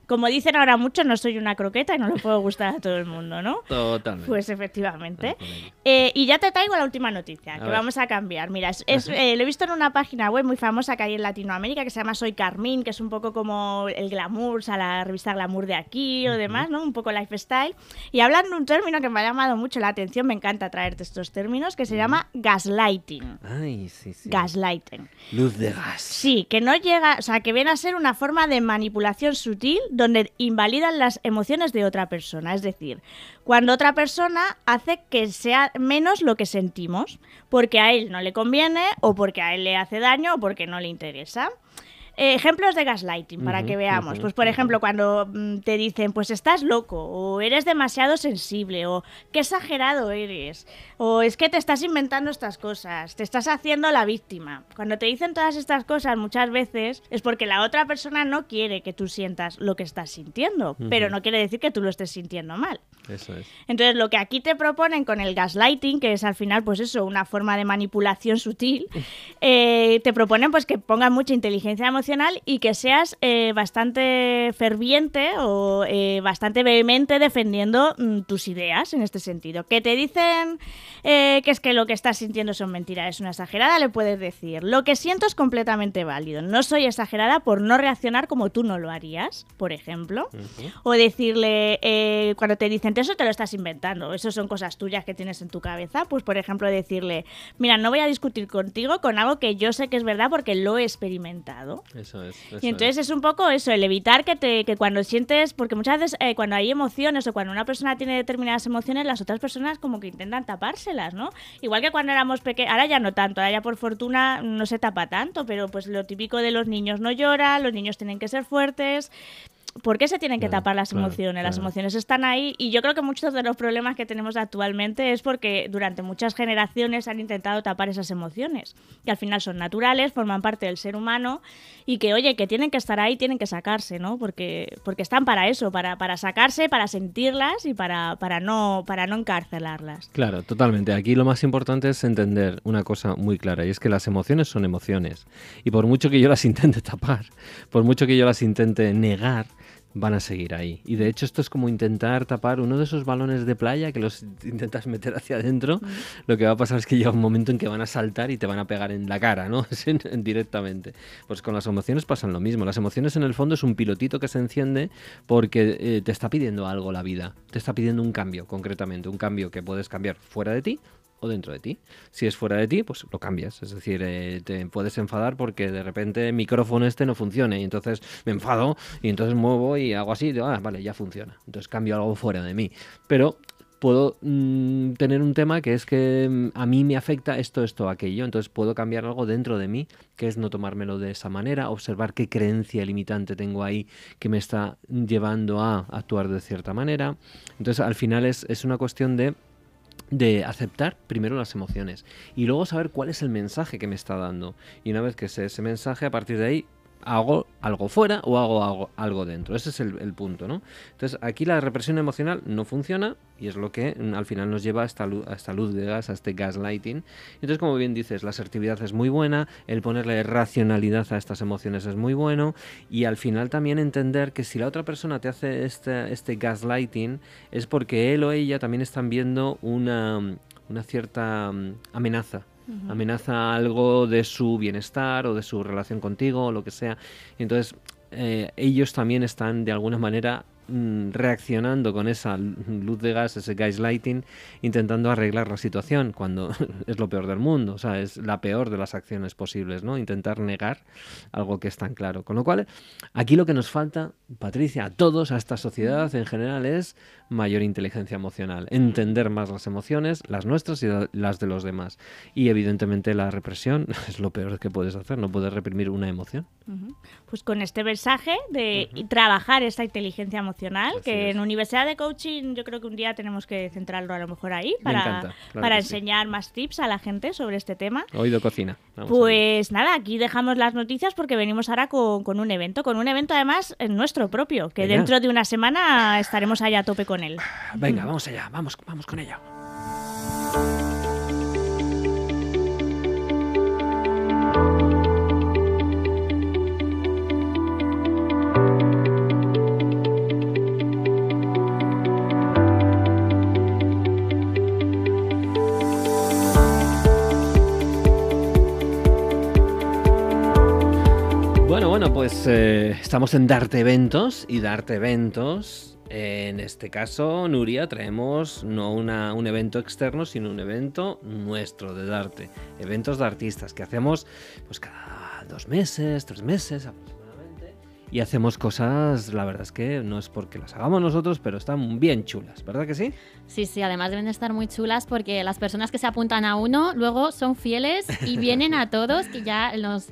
como dicen ahora mucho, no soy una croqueta y no le puedo gustar a todo el mundo, ¿no? Totalmente. Pues efectivamente. Eh, y ya te traigo la última noticia, que vamos a cambiar. Mira, es, eh, lo he visto en una página web muy famosa que hay en Latinoamérica que se llama Soy Carmín, que es un poco como el glamour, o sea, la revista Glamour de aquí o demás, ¿no? Un poco lifestyle. Y hablan de un término que me ha llamado mucho la atención, me encanta traerte estos términos, que se llama gaslighting. Ay, sí, sí. Gaslighting. Luz de gas. Sí, que no llega, o sea, que viene a ser una forma de manipulación sutil donde invalidan las emociones de otra persona. Es decir, cuando otra persona hace que sea menos lo que sentimos, porque a él no le conviene, o porque a él le hace daño, o porque no le interesa. Eh, ejemplos de gaslighting para que veamos. pues por ejemplo, cuando mm, te dicen, pues estás loco, o eres demasiado sensible, o qué exagerado eres, o es que te estás inventando estas cosas, te estás haciendo la víctima. Cuando te dicen todas estas cosas muchas veces es porque la otra persona no quiere que tú sientas lo que estás sintiendo, pero no quiere decir que tú lo estés sintiendo mal. Eso es. Entonces, lo que aquí te proponen con el gaslighting, que es al final, pues eso, una forma de manipulación sutil, eh, te proponen pues que pongas mucha inteligencia emocional y que seas eh, bastante ferviente o eh, bastante vehemente defendiendo mm, tus ideas en este sentido. Que te dicen que es que lo que estás sintiendo son mentiras, es una exagerada, le puedes decir. Lo que siento es completamente válido. No soy exagerada por no reaccionar como tú no lo harías, por ejemplo. O decirle, cuando te dicen eso te lo estás inventando, eso son cosas tuyas que tienes en tu cabeza, pues por ejemplo decirle, mira, no voy a discutir contigo con algo que yo sé que es verdad porque lo he experimentado. Eso es. y entonces es. un poco eso, el evitar que, te, que cuando sientes, porque muchas veces eh, cuando hay emociones o cuando una persona tiene determinadas emociones, las otras personas como que intentan tapárselas, ¿no? Igual que cuando éramos pequeños, ahora ya no tanto, ahora ya por fortuna no se tapa tanto, pero pues lo típico de los niños no lloran, los niños tienen que ser fuertes. ¿Por qué se tienen que tapar las emociones? Las emociones están ahí y yo creo que muchos de los problemas que tenemos actualmente es porque durante muchas generaciones han intentado tapar esas emociones, que al final son naturales, forman parte del ser humano y que, oye, que tienen que estar ahí, tienen que sacarse, ¿no? Porque, porque están para eso, para, para sacarse, para sentirlas y para, para, no, para no encarcelarlas. Claro, totalmente. Aquí lo más importante es entender una cosa muy clara y es que las emociones son emociones y por mucho que yo las intente tapar, por mucho que yo las intente negar, van a seguir ahí. Y de hecho esto es como intentar tapar uno de esos balones de playa que los intentas meter hacia adentro. Lo que va a pasar es que llega un momento en que van a saltar y te van a pegar en la cara, ¿no? Directamente. Pues con las emociones pasan lo mismo. Las emociones en el fondo es un pilotito que se enciende porque eh, te está pidiendo algo la vida. Te está pidiendo un cambio, concretamente. Un cambio que puedes cambiar fuera de ti o dentro de ti. Si es fuera de ti, pues lo cambias. Es decir, eh, te puedes enfadar porque de repente el micrófono este no funcione y entonces me enfado y entonces muevo y hago así, y digo, ah, vale, ya funciona. Entonces cambio algo fuera de mí. Pero puedo mm, tener un tema que es que mm, a mí me afecta esto, esto, aquello. Entonces puedo cambiar algo dentro de mí, que es no tomármelo de esa manera, observar qué creencia limitante tengo ahí que me está llevando a actuar de cierta manera. Entonces al final es, es una cuestión de de aceptar primero las emociones y luego saber cuál es el mensaje que me está dando. Y una vez que sé ese mensaje, a partir de ahí hago algo fuera o hago algo, dentro. Ese es el, punto, ¿no? Entonces aquí la represión emocional no funciona y es lo que mm, al final nos lleva a esta, luz, a esta luz de gas, a este gaslighting. Entonces, como bien dices, la asertividad es muy buena, el ponerle racionalidad a estas emociones es muy bueno y al final también entender que si la otra persona te hace este, este gaslighting es porque él o ella también están viendo una, una cierta amenaza amenaza algo de su bienestar o de su relación contigo o lo que sea. entonces eh, ellos también están de alguna manera Mm, reaccionando con esa luz de gas, ese lighting intentando arreglar la situación, cuando es lo peor del mundo, o sea, es la peor de las acciones posibles, ¿no? Intentar negar algo que es tan claro. Con lo cual, aquí lo que nos falta, Patricia, a todos, a esta sociedad en general, es mayor inteligencia emocional, entender más las emociones, las nuestras y las de los demás. Y evidentemente la represión es lo peor que puedes hacer, no puedes reprimir una emoción. Pues con este mensaje de trabajar esta inteligencia emocional, que en Universidad de Coaching yo creo que un día tenemos que centrarlo a lo mejor ahí para, para enseñar más tips a la gente sobre este tema. Oído cocina. pues nada, aquí dejamos las noticias porque venimos ahora con, un evento, con un evento además nuestro propio, que dentro de una semana estaremos allá a tope con él. Venga, vamos allá, vamos, vamos con ello. pues eh, estamos en Darte Eventos y Darte Eventos. En este caso, Nuria, traemos no un evento externo, sino un evento nuestro de Darte. Eventos de artistas que hacemos pues cada dos meses, tres meses aproximadamente. Y hacemos cosas, la verdad es que no es porque las hagamos nosotros, pero están bien chulas, ¿verdad que sí? Sí, sí, además deben estar muy chulas porque las personas que se apuntan a uno luego son fieles y vienen a todos y ya los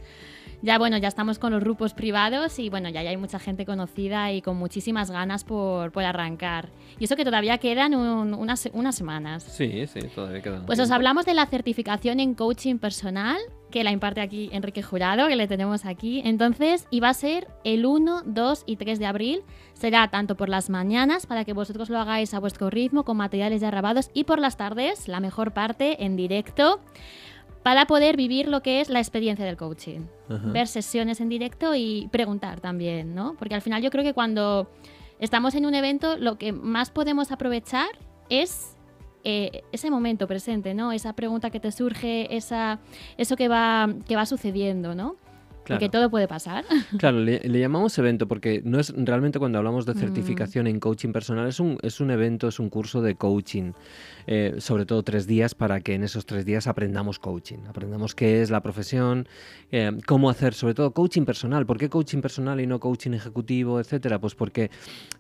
ya bueno, ya estamos con los grupos privados y bueno, ya, hay mucha gente conocida y con muchísimas ganas por, por arrancar. Y eso que todavía quedan unas, unas semanas. Sí, sí, todavía quedan. Pues os hablamos de la certificación en coaching personal que la imparte aquí Enrique Jurado, que le tenemos aquí. Entonces, y va a ser el 1, 2 y 3 de abril. Será tanto por las mañanas, para que vosotros lo hagáis a vuestro ritmo, con materiales ya grabados, y por las tardes, la mejor parte, en directo para poder vivir lo que es la experiencia del coaching. Ver sesiones en directo y preguntar también, ¿no? Porque al final yo creo que cuando estamos en un evento lo que más podemos aprovechar es eh, ese momento presente, ¿no? Esa pregunta que te surge, esa, eso que va, que va sucediendo, ¿no? que todo puede pasar. Claro, le, llamamos evento porque no es realmente cuando hablamos de mm. certificación en coaching personal, es un, es un evento, es un curso de coaching. Eh, sobre todo tres días para que en esos tres días aprendamos coaching, aprendamos qué es la profesión, eh, cómo hacer sobre todo coaching personal. ¿Por qué coaching personal y no coaching ejecutivo, etcétera? Pues porque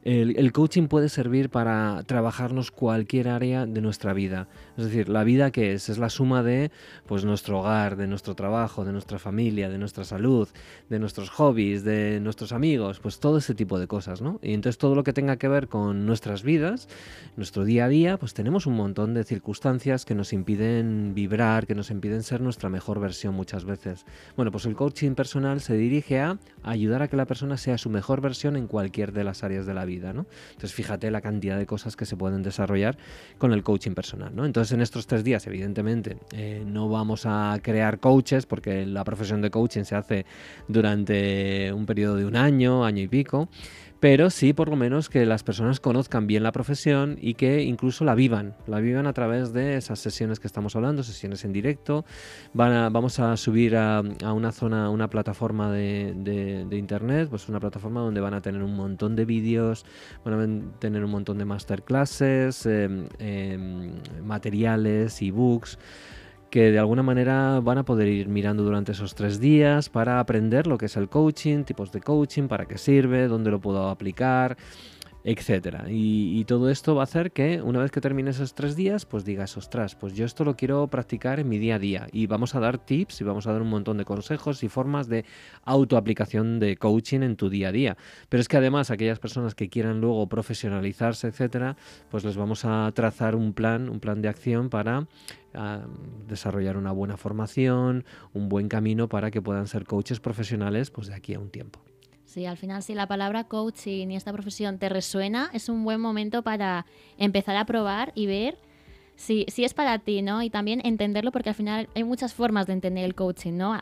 el, coaching puede servir para trabajarnos cualquier área de nuestra vida. Es decir, la vida que es es la suma de pues nuestro hogar, de nuestro trabajo, de nuestra familia, de nuestra salud, de nuestros hobbies, de nuestros amigos, pues todo ese tipo de cosas, ¿no? Y entonces todo lo que tenga que ver con nuestras vidas, nuestro día a día, pues tenemos un montón de circunstancias que nos impiden vibrar, que nos impiden ser nuestra mejor versión muchas veces. Bueno, pues el coaching personal se dirige a ayudar a que la persona sea su mejor versión en cualquier de las áreas de la vida, ¿no? Entonces fíjate la cantidad de cosas que se pueden desarrollar con el coaching personal, ¿no? Entonces en estos tres días, evidentemente, eh, no vamos a crear coaches porque la profesión de coaching se hace durante un periodo de un año, año y pico, pero sí por lo menos que las personas conozcan bien la profesión y que incluso la vivan, la vivan a través de esas sesiones que estamos hablando, sesiones en directo. vamos a subir a, una zona, una plataforma de, internet, pues una plataforma donde van a tener un montón de vídeos, van a tener un montón de masterclasses, em, materiales, ebooks que de alguna manera van a poder ir mirando durante esos tres días para aprender lo que es el coaching, tipos de coaching, para qué sirve, dónde lo puedo aplicar, etcétera. Y, todo esto va a hacer que una vez que termine esos tres días, pues digas, ostras, pues yo esto lo quiero practicar en mi día a día. Y vamos a dar tips y vamos a dar un montón de consejos y formas de autoaplicación de coaching en tu día a día. Pero es que además aquellas personas que quieran luego profesionalizarse, etcétera, pues les vamos a trazar un plan, un plan de acción para ah, desarrollar una buena formación, un buen camino para que puedan ser coaches profesionales pues de aquí a un tiempo. Sí, al final si la palabra coaching y esta profesión te resuena, es un buen momento para empezar a probar y ver si, si es para ti, ¿no? Y también entenderlo porque al final hay muchas formas de entender el coaching, ¿no?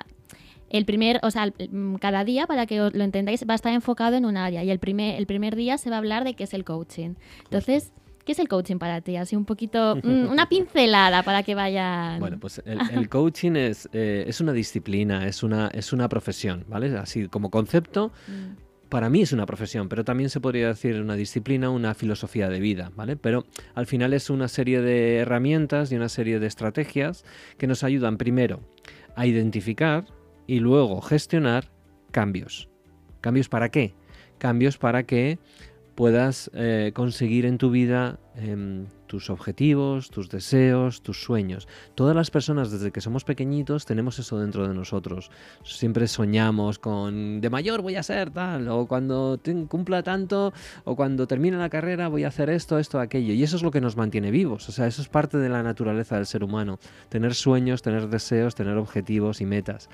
El primer, o sea, mm, cada día, para que lo entendáis, va a estar enfocado en un área y el primer, el primer día se va a hablar de qué es el coaching. Entonces, ¿Qué es el coaching para ti? Así un poquito, mm, una pincelada para que vayan. Bueno, pues el, coaching es, eh, es una disciplina, es una, es una profesión, ¿vale? Así como concepto, mm. para mí es una profesión, pero también se podría decir una disciplina, una filosofía de vida, ¿vale? Pero al final es una serie de herramientas y una serie de estrategias que nos ayudan primero a identificar y luego gestionar cambios. ¿Cambios para qué? Cambios para que puedas eh, conseguir en tu vida em, tus objetivos, tus deseos, tus sueños. Todas las personas desde que somos pequeñitos tenemos eso dentro de nosotros. Siempre soñamos con de mayor voy a ser tal, o cuando cumpla tanto, o cuando termine la carrera voy a hacer esto, esto, aquello. Y eso es lo que nos mantiene vivos. O sea, eso es parte de la naturaleza del ser humano. Tener sueños, tener deseos, tener objetivos y metas.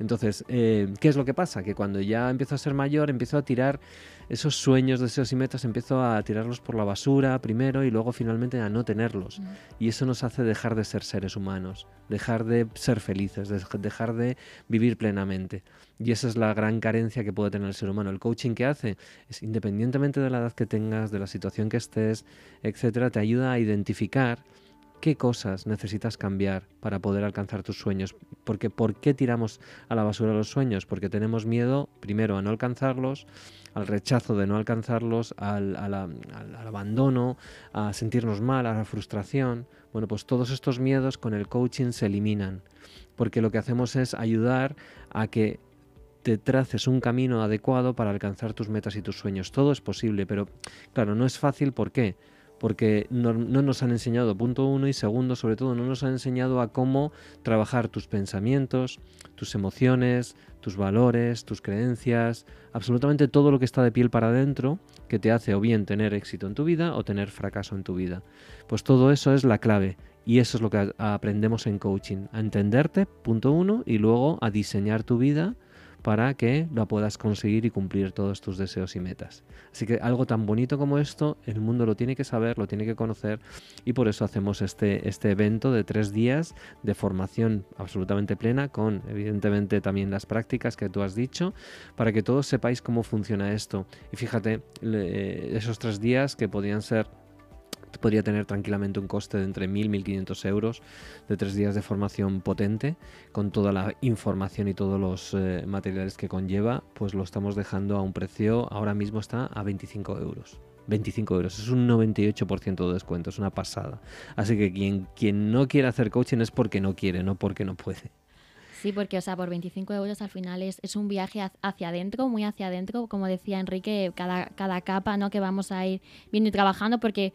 Entonces, eh, ¿qué es lo que pasa? Que cuando ya empiezo a ser mayor, empiezo a tirar esos sueños, deseos y metas empiezo a tirarlos por la basura primero y luego finalmente a no tenerlos. Y eso nos hace dejar de ser seres humanos, dejar de ser felices, dejar de vivir plenamente. Y esa es la gran carencia que puede tener el ser humano. El coaching que hace es, independientemente de la edad que tengas, de la situación que estés, etcétera, te ayuda a identificar qué cosas necesitas cambiar para poder alcanzar tus sueños. Porque ¿por qué tiramos a la basura los sueños? Porque tenemos miedo, primero, a no alcanzarlos, al rechazo de no alcanzarlos, al, abandono, a sentirnos mal, a la frustración. Bueno, pues todos estos miedos con el coaching se eliminan. Porque lo que hacemos es ayudar a que te traces un camino adecuado para alcanzar tus metas y tus sueños. Todo es posible, pero claro, no es fácil. ¿Por qué? Porque no, nos han enseñado, punto uno, y segundo, sobre todo, no nos han enseñado a cómo trabajar tus pensamientos, tus emociones, tus valores, tus creencias, absolutamente todo lo que está de piel para adentro que te hace o bien tener éxito en tu vida o tener fracaso en tu vida. Pues todo eso es la clave y eso es lo que aprendemos en coaching, a entenderte, punto uno, y luego a diseñar tu vida para que lo puedas conseguir y cumplir todos tus deseos y metas. Así que algo tan bonito como esto, el mundo lo tiene que saber, lo tiene que conocer y por eso hacemos este, este evento de tres días de formación absolutamente plena con evidentemente también las prácticas que tú has dicho para que todos sepáis cómo funciona esto. Y fíjate, esos tres días que podían ser podría tener tranquilamente un coste de entre 1.000 y 1.500 euros de tres días de formación potente, con toda la información y todos los eh, materiales que conlleva, pues lo estamos dejando a un precio, ahora mismo está a 25 euros. 25 euros, es un 98% de descuento, es una pasada. Así que quien, quien no quiere hacer coaching es porque no quiere, no porque no puede. Sí, porque o sea, por 25 euros al final es, es un viaje hacia adentro, muy hacia adentro, como decía Enrique, cada, cada capa ¿no? que vamos a ir viendo y trabajando, porque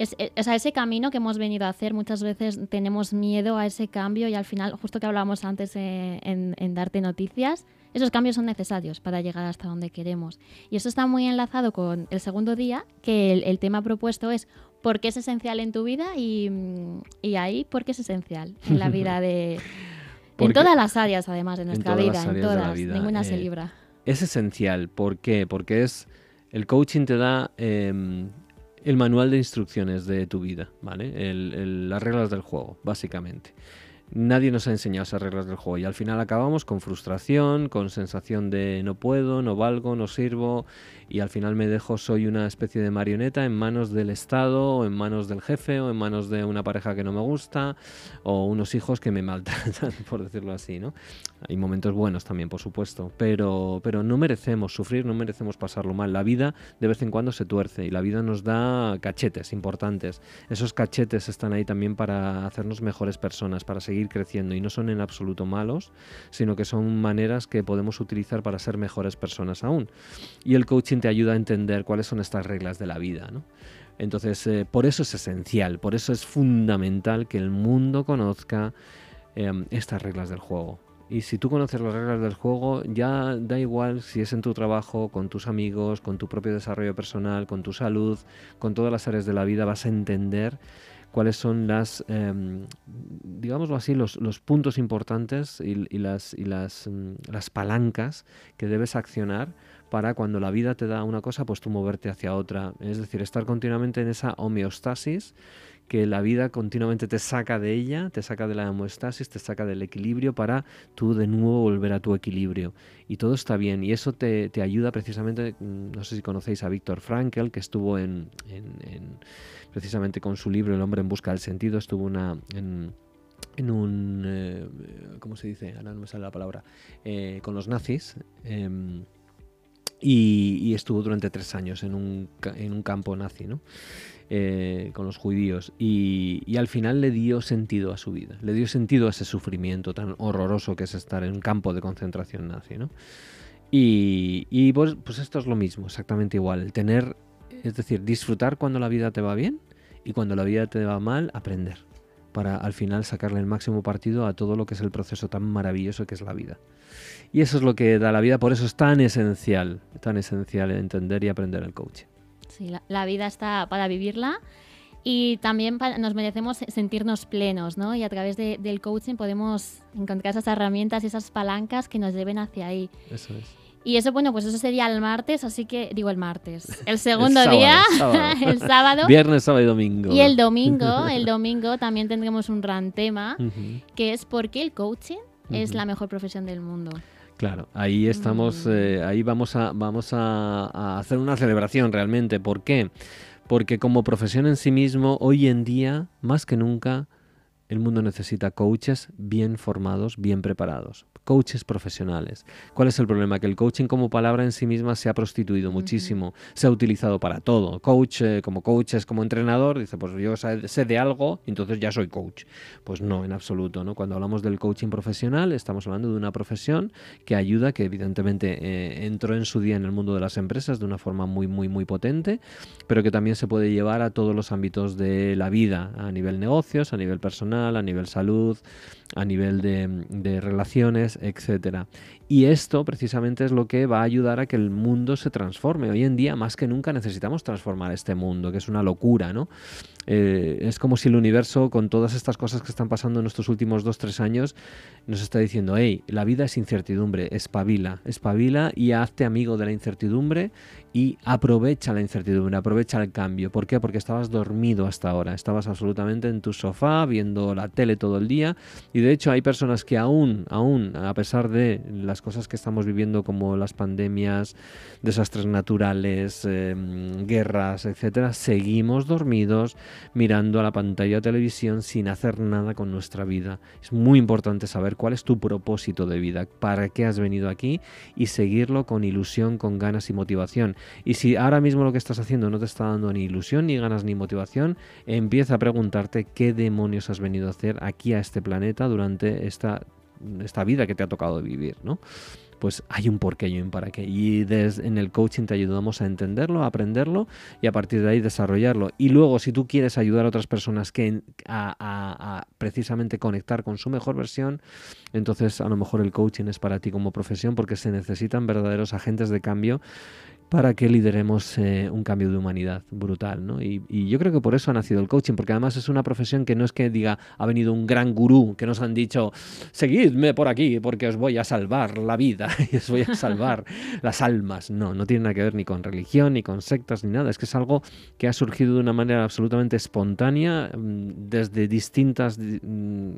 es, eh, ese camino que hemos venido a hacer, muchas veces tenemos miedo a ese cambio y al final, justo que hablábamos antes eh, en, darte noticias, esos cambios son necesarios para llegar hasta donde queremos. Y eso está muy enlazado con el segundo día, que el, tema propuesto es por qué es esencial en tu vida y, mm, y ahí por qué es esencial en la vida de... en todas las áreas, además, de nuestra vida, en todas, ninguna se eh, libra. Es esencial, ¿por qué? Porque es... El coaching te da em, el manual de instrucciones de tu vida, ¿vale? las reglas del juego, básicamente. Nadie nos ha enseñado esas reglas del juego y al final acabamos con frustración, con sensación de no puedo, no valgo, no sirvo y al final me dejo, soy una especie de marioneta en manos del Estado o en manos del jefe o en manos de una pareja que no me gusta o unos hijos que me maltratan, por decirlo así, ¿no? Hay momentos buenos también, por supuesto, pero, pero no merecemos sufrir, no merecemos pasarlo mal. La vida de vez en cuando se tuerce y la vida nos da cachetes importantes. Esos cachetes están ahí también para hacernos mejores personas, para seguir creciendo y no son en absoluto malos, sino que son maneras que podemos utilizar para ser mejores personas aún. Y el coaching te ayuda a entender cuáles son estas reglas de la vida, ¿no? Entonces, eh, por eso es esencial, por eso es fundamental que el mundo conozca em, estas reglas del juego. Y si tú conoces las reglas del juego, ya da igual si es en tu trabajo, con tus amigos, con tu propio desarrollo personal, con tu salud, con todas las áreas de la vida, vas a entender cuáles son las, em, digámoslo así, los, puntos importantes y, las, y las, mm, las palancas que debes accionar para cuando la vida te da una cosa, pues tú moverte hacia otra. Es decir, estar continuamente en esa homeostasis que la vida continuamente te saca de ella, te saca de la homeostasis, te saca del equilibrio para tú de nuevo volver a tu equilibrio. Y todo está bien. Y eso te, ayuda precisamente, mm, no sé si conocéis a Víctor Frankel, que estuvo en, precisamente con su libro El hombre en busca del sentido, estuvo una, en, un, eh, ¿cómo se dice? Ahora no me sale la palabra, eh, con los nazis. Em, y, estuvo durante tres años en un, en un campo nazi, ¿no? Eh, con los judíos y, al final le dio sentido a su vida, le dio sentido a ese sufrimiento tan horroroso que es estar en un campo de concentración nazi. ¿no? Y, pues, pues, esto es lo mismo, exactamente igual, tener, es decir, disfrutar cuando la vida te va bien y cuando la vida te va mal, aprender para al final sacarle el máximo partido a todo lo que es el proceso tan maravilloso que es la vida. Y eso es lo que da la vida, por eso es tan esencial, tan esencial entender y aprender el coaching. Sí, la, vida está para vivirla y también nos merecemos sentirnos plenos, ¿no? Y a través del coaching podemos encontrar esas herramientas y esas palancas que nos lleven hacia ahí. Eso es. Y eso, bueno, pues eso sería el martes, así que digo el martes. El segundo día, el sábado. Viernes, sábado y domingo. Y el domingo, el domingo también tendremos un gran tema, que es por qué el coaching es la mejor profesión del mundo. Claro, ahí estamos, mm. eh, ahí vamos a, vamos a, hacer una celebración realmente. ¿Por qué? Porque como profesión en sí mismo, hoy en día, más que nunca, el mundo necesita coaches bien formados, bien preparados coaches profesionales. ¿Cuál es el problema? Que el coaching como palabra en sí misma se ha prostituido muchísimo, se ha utilizado para todo. Coach, eh, como coach es como entrenador, dice, pues yo sé de algo, entonces ya soy coach. Pues no, en absoluto. ¿no? Cuando hablamos del coaching profesional, estamos hablando de una profesión que ayuda, que evidentemente eh, entró en su día en el mundo de las empresas de una forma muy, muy, muy potente, pero que también se puede llevar a todos los ámbitos de la vida, a nivel negocios, a nivel personal, a nivel salud, a nivel de, relaciones, etcétera. Y esto precisamente es lo que va a ayudar a que el mundo se transforme. Hoy en día, más que nunca, necesitamos transformar este mundo, que es una locura, ¿no? Eh, es como si el universo, con todas estas cosas que están pasando en estos últimos dos, tres años, nos está diciendo, hey, la vida es incertidumbre, espabila, espabila y hazte amigo de la incertidumbre y aprovecha la incertidumbre, aprovecha el cambio. ¿Por qué? Porque estabas dormido hasta ahora, estabas absolutamente en tu sofá viendo la tele todo el día y de hecho hay personas que aún, aún, a pesar de las cosas que estamos viviendo como las pandemias, desastres naturales, em, guerras, etcétera, seguimos dormidos mirando a la pantalla de televisión sin hacer nada con nuestra vida. Es muy importante saber cuál es tu propósito de vida, para qué has venido aquí y seguirlo con ilusión, con ganas y motivación. Y si ahora mismo lo que estás haciendo no te está dando ni ilusión, ni ganas, ni motivación, empieza a preguntarte qué demonios has venido a hacer aquí a este planeta durante esta, esta vida que te ha tocado vivir, ¿no? pues hay un porqué y un para qué. Y en el coaching te ayudamos a entenderlo, a aprenderlo y a partir de ahí desarrollarlo. Y luego, si tú quieres ayudar a otras personas que a, precisamente conectar con su mejor versión, entonces a lo mejor el coaching es para ti como profesión porque se necesitan verdaderos agentes de cambio para que lideremos eh, un cambio de humanidad brutal. ¿no? Y, yo creo que por eso ha nacido el coaching, porque además es una profesión que no es que diga, ha venido un gran gurú que nos han dicho, seguidme por aquí porque os voy a salvar la vida y os voy a salvar las almas. No, no tiene nada que ver ni con religión, ni con sectas, ni nada. Es que es algo que ha surgido de una manera absolutamente espontánea mm, desde distintas mm,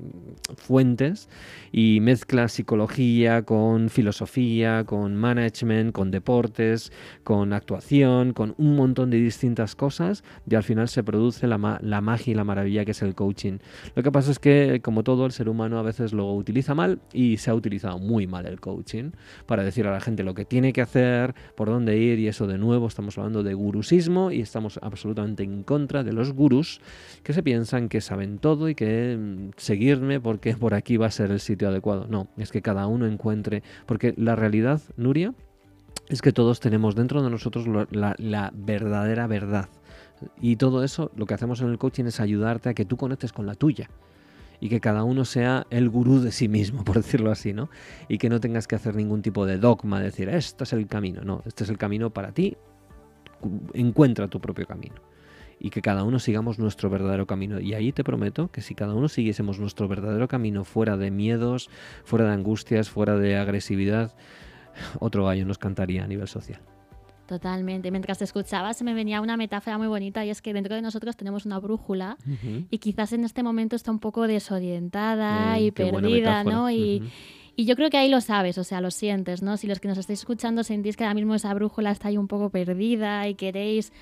fuentes y mezcla psicología con filosofía, con management, con deportes, con actuación, con un montón de distintas cosas y al final se produce la, magia y la maravilla que es el coaching. Lo que pasa es que, como todo, el ser humano a veces lo utiliza mal y se ha utilizado muy mal el coaching para decir a la gente lo que tiene que hacer, por dónde ir y eso de nuevo estamos hablando de gurusismo y estamos absolutamente en contra de los gurús que se piensan que saben todo y que mm, seguirme porque por aquí va a ser el sitio adecuado. No, es que cada uno encuentre, porque la realidad, Nuria, es que todos tenemos dentro de nosotros la, verdadera verdad. Y todo eso, lo que hacemos en el coaching es ayudarte a que tú conectes con la tuya y que cada uno sea el gurú de sí mismo, por decirlo así, ¿no? Y que no tengas que hacer ningún tipo de dogma, decir, esto es el camino, no, este es el camino para ti, encuentra tu propio camino. Y que cada uno sigamos nuestro verdadero camino. Y ahí te prometo que si cada uno siguiésemos nuestro verdadero camino fuera de miedos, fuera de angustias, fuera de agresividad, otro gallo nos cantaría a nivel social. Totalmente. Mientras te escuchaba se me venía una metáfora muy bonita y es que dentro de nosotros tenemos una brújula y quizás en este momento está un poco desorientada y perdida, ¿no? Y, y, yo creo que ahí lo sabes, o sea, lo sientes, ¿no? Si los que nos estáis escuchando sentís que ahora mismo esa brújula está ahí un poco perdida y queréis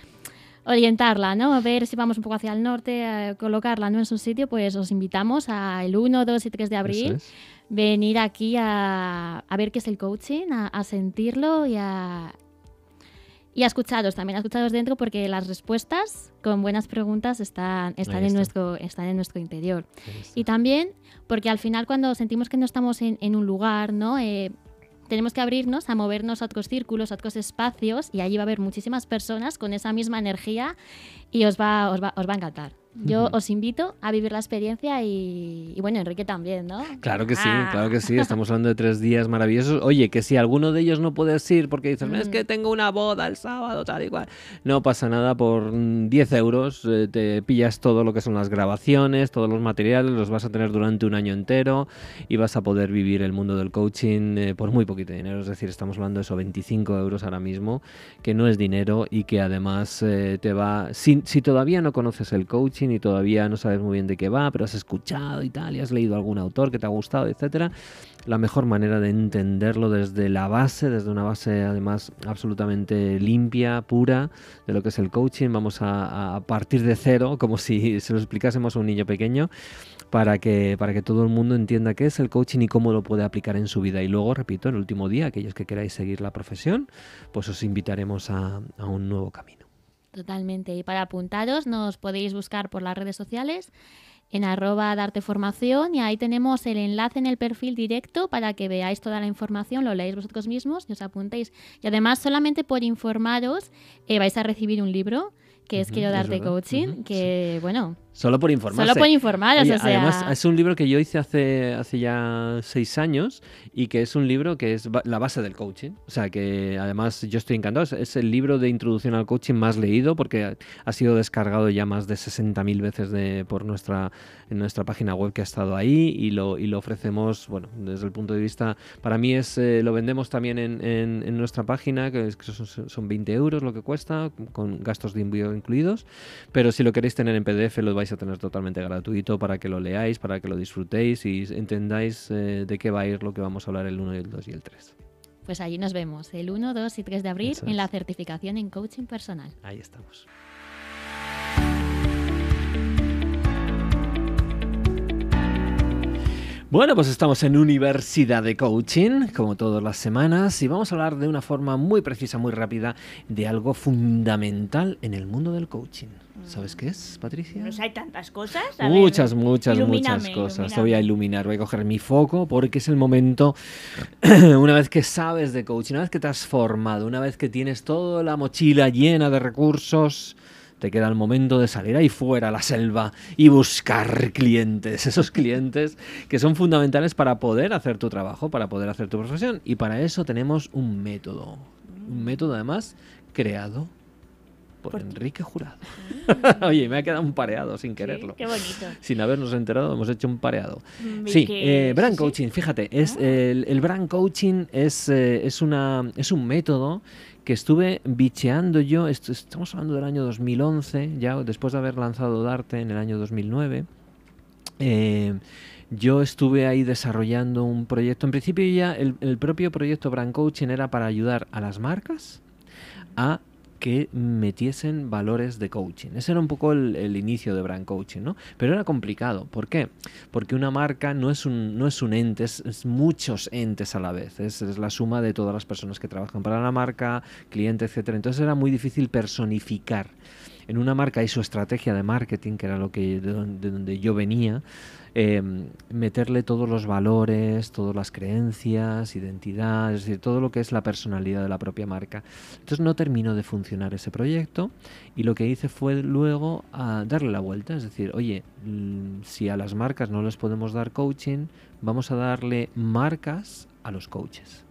orientarla, ¿no? A ver si vamos un poco hacia el norte, colocarla ¿no? en su sitio, pues os invitamos al 1, 2 y 3 de abril venir aquí a, ver qué es el coaching, a, sentirlo y a, y a escucharos, también a escucharos dentro porque las respuestas con buenas preguntas están, están, en, nuestro, están en nuestro interior. Y también porque al final cuando sentimos que no estamos en, un lugar, ¿no? Eh, tenemos que abrirnos a movernos a otros círculos, a otros espacios y allí va a haber muchísimas personas con esa misma energía y os va, os va, os va a encantar. Yo os invito a vivir la experiencia y, bueno, Enrique también, ¿no? Claro que sí, ah. claro que sí. Estamos hablando de tres días maravillosos. Oye, que si alguno de ellos no puedes ir porque dices, es que mm. tengo una boda el sábado, tal y cual. No pasa nada, por 10 euros eh, te pillas todo lo que son las grabaciones, todos los materiales, los vas a tener durante un año entero y vas a poder vivir el mundo del coaching eh, por muy poquito dinero. Es decir, estamos hablando de eso, 25 euros ahora mismo, que no es dinero y que además eh, te va... Si, si todavía no conoces el coaching, y todavía no sabes muy bien de qué va, pero has escuchado y tal, y has leído algún autor que te ha gustado, etcétera, la mejor manera de entenderlo desde la base, desde una base además absolutamente limpia, pura, de lo que es el coaching, vamos a, partir de cero, como si se lo explicásemos a un niño pequeño, para que, para que todo el mundo entienda qué es el coaching y cómo lo puede aplicar en su vida. Y luego, repito, en el último día, aquellos que queráis seguir la profesión, pues os invitaremos a un nuevo camino. Totalmente. Y para apuntaros nos podéis buscar por las redes sociales en arroba darte formación y ahí tenemos el enlace en el perfil directo para que veáis toda la información, lo leáis vosotros mismos y os apuntéis. Y además solamente por informaros eh, vais a recibir un libro que es Quiero darte coaching, que bueno, Solo por informar. Solo por informar, o sea... Además, es un libro que yo hice hace, hace ya seis años y que es un libro que es la base del coaching. O sea, que además yo estoy encantado. Es, el libro de introducción al coaching más leído porque ha sido descargado ya más de 60.000 veces de, por nuestra, en nuestra página web que ha estado ahí y lo, y lo ofrecemos, bueno, desde el punto de vista... Para mí es eh, lo vendemos también en, en, nuestra página, que, es, que son, son, 20 euros lo que cuesta, con gastos de envío incluidos. Pero si lo queréis tener en PDF, lo vais a tener totalmente gratuito para que lo leáis, para que lo disfrutéis y entendáis eh, de qué va a ir lo que vamos a hablar el 1, el 2 y el 3. Pues allí nos vemos el 1, 2 y 3 de abril en la certificación en coaching personal. Ahí estamos. Bueno, pues estamos en Universidad de Coaching, como todas las semanas, y vamos a hablar de una forma muy precisa, muy rápida, de algo fundamental en el mundo del coaching. ¿Sabes qué es, Patricia? Pues hay tantas cosas. muchas, muchas, muchas cosas. Te voy a iluminar, voy a coger mi foco porque es el momento, una vez que sabes de coaching, una vez que te has formado, una vez que tienes toda la mochila llena de recursos, te queda el momento de salir ahí fuera a la selva y buscar clientes, esos clientes que son fundamentales para poder hacer tu trabajo, para poder hacer tu profesión. Y para eso tenemos un método. Un método además creado por, Por- Enrique Jurado. Oye, me ha quedado un pareado sin quererlo. qué bonito. Sin habernos enterado, hemos hecho un pareado. Mm, Sí, eh, brand sí, sí. coaching, fíjate, es Ah. el, el brand coaching es, eh, es, una, es un método que estuve bicheando yo, est- estamos hablando del año 2011, ya después de haber lanzado Darte en el año 2009. eh, yo estuve ahí desarrollando un proyecto. En principio ya el propio proyecto Brand Coaching era para ayudar a las marcas a que metiesen valores de coaching. Ese era un poco el, inicio de Brand Coaching, ¿no? Pero era complicado. ¿Por qué? Porque una marca no es un, no es un ente, es, es muchos entes a la vez. Es, es la suma de todas las personas que trabajan para la marca, cliente, etcétera. Entonces era muy difícil personificar en una marca y su estrategia de marketing, que era lo que de don- de donde yo venía, eh, meterle todos los valores, todas las creencias, identidad, es decir, todo lo que es la personalidad de la propia marca. Entonces no terminó de funcionar ese proyecto y lo que hice fue luego a darle la vuelta, es decir, oye, mm, si a las marcas no les podemos dar coaching, vamos a darle marcas a los coaches.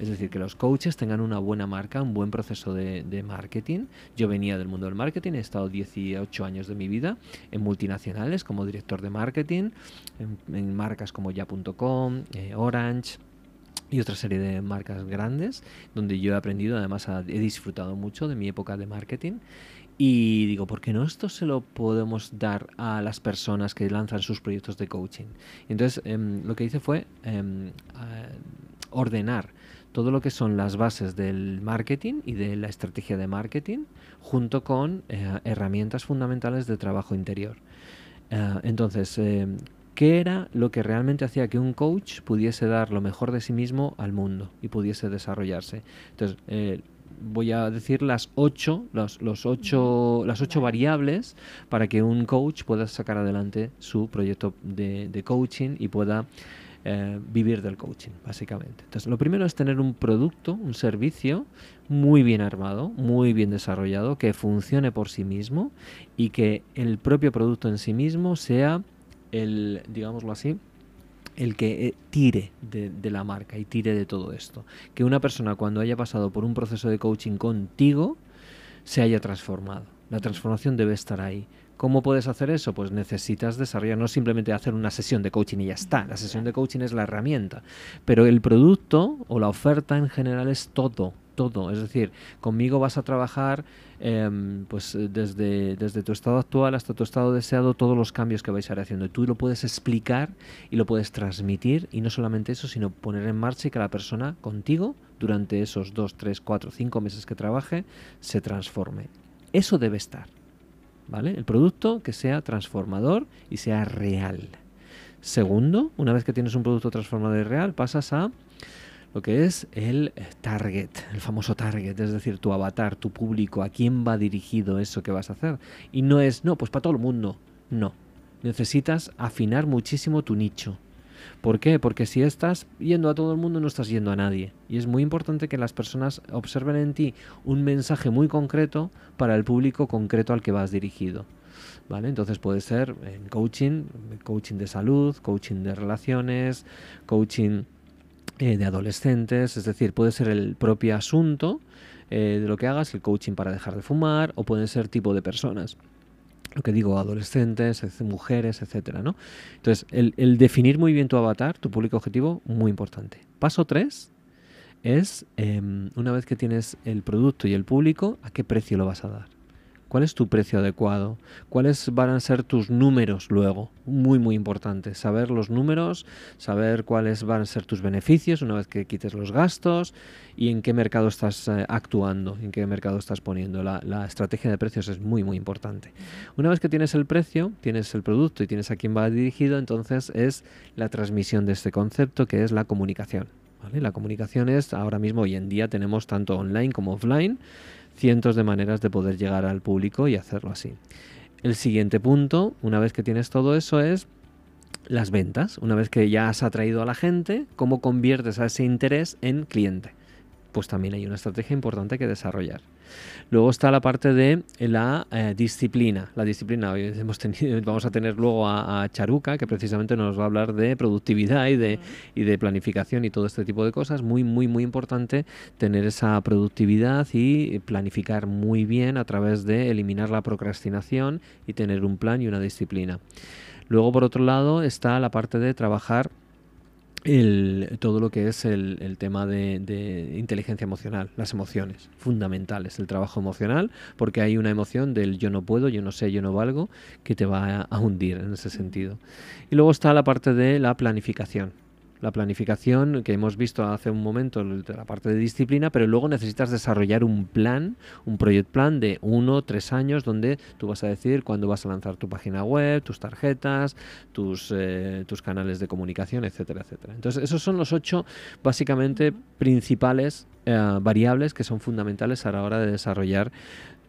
Es decir, que los coaches tengan una buena marca, un buen proceso de, marketing. Yo venía del mundo del marketing, he estado 18 años de mi vida en multinacionales como director de marketing, en, marcas como ya.com, eh, Orange y otra serie de marcas grandes, donde yo he aprendido, además a- he disfrutado mucho de mi época de marketing. Y digo, ¿por qué no esto se lo podemos dar a las personas que lanzan sus proyectos de coaching? Entonces, em, lo que hice fue em, ordenar todo lo que son las bases del marketing y de la estrategia de marketing junto con eh, herramientas fundamentales de trabajo interior. Eh, entonces, eh, ¿qué era lo que realmente hacía que un coach pudiese dar lo mejor de sí mismo al mundo y pudiese desarrollarse? Entonces, eh, voy a decir las ocho, los, los ocho, las ocho variables para que un coach pueda sacar adelante su proyecto de, de coaching y pueda eh, vivir del coaching, básicamente. Entonces, lo primero es tener un producto, un servicio muy bien armado, muy bien desarrollado, que funcione por sí mismo y que el propio producto en sí mismo sea el, digámoslo así, el que eh, tire de, de la marca y tire de todo esto. Que una persona cuando haya pasado por un proceso de coaching contigo se haya transformado. La transformación debe estar ahí. ¿Cómo puedes hacer eso? Pues necesitas desarrollar, no simplemente hacer una sesión de coaching y ya está. La sesión de coaching es la herramienta. Pero el producto o la oferta en general es todo, todo. Es decir, conmigo vas a trabajar em, pues desde, desde tu estado actual hasta tu estado deseado, todos los cambios que vais a ir haciendo. Y tú lo puedes explicar y lo puedes transmitir. Y no solamente eso, sino poner en marcha y que la persona contigo, durante esos dos, tres, cuatro, cinco meses que trabaje, se transforme. Eso debe estar. ¿Vale? El producto que sea transformador y sea real. Segundo, una vez que tienes un producto transformador y real, pasas a lo que es el target, el famoso target, es decir, tu avatar, tu público, a quién va dirigido eso que vas a hacer. Y no es, no, pues para todo el mundo. No. Necesitas afinar muchísimo tu nicho. ¿Por qué? Porque si estás yendo a todo el mundo no estás yendo a nadie. Y es muy importante que las personas observen en ti un mensaje muy concreto para el público concreto al que vas dirigido. ¿Vale? Entonces puede ser en coaching, coaching de salud, coaching de relaciones, coaching eh, de adolescentes, es decir, puede ser el propio asunto eh, de lo que hagas, el coaching para dejar de fumar, o pueden ser tipo de personas. Lo que digo, adolescentes, mujeres, etcétera, ¿no? Entonces, el, el definir muy bien tu avatar, tu público objetivo, muy importante. Paso 3 es, em, una vez que tienes el producto y el público, ¿a qué precio lo vas a dar? ¿Cuál es tu precio adecuado? ¿Cuáles van a ser tus números luego? Muy, muy importante. Saber los números, saber cuáles van a ser tus beneficios una vez que quites los gastos y en qué mercado estás eh, actuando, en qué mercado estás poniendo. La, estrategia de precios es muy, muy importante. Una vez que tienes el precio, tienes el producto y tienes a quién va dirigido, entonces es la transmisión de este concepto que es la comunicación. La comunicación es, ahora mismo, hoy en día, tenemos tanto online como offline cientos de maneras de poder llegar al público y hacerlo así. El siguiente punto, una vez que tienes todo eso, es las ventas. Una vez que ya has atraído a la gente, cómo conviertes a ese interés en cliente. pues también hay una estrategia importante que desarrollar. Luego está la parte de la eh, disciplina. La disciplina, hoy hemos tenido, vamos a tener luego a, Charuca, que precisamente nos va a hablar de productividad y de, y de planificación y todo este tipo de cosas. Muy, muy, muy importante tener esa productividad y planificar muy bien a través de eliminar la procrastinación y tener un plan y una disciplina. Luego, por otro lado, está la parte de trabajar el, todo lo que es el, tema de, inteligencia emocional, las emociones, fundamentales, el trabajo emocional, porque hay una emoción del yo no puedo, yo no sé, yo no valgo, que te va a hundir en ese sentido. Y luego está la parte de la planificación, la planificación que hemos visto hace un momento, la parte de disciplina, pero luego necesitas desarrollar un plan, un project plan de uno, tres años, donde tú vas a decir cuándo vas a lanzar tu página web, tus tarjetas, tus, eh, tus canales de comunicación, etcétera, etcétera. Entonces, esos son los ocho básicamente principales eh, variables que son fundamentales a la hora de desarrollar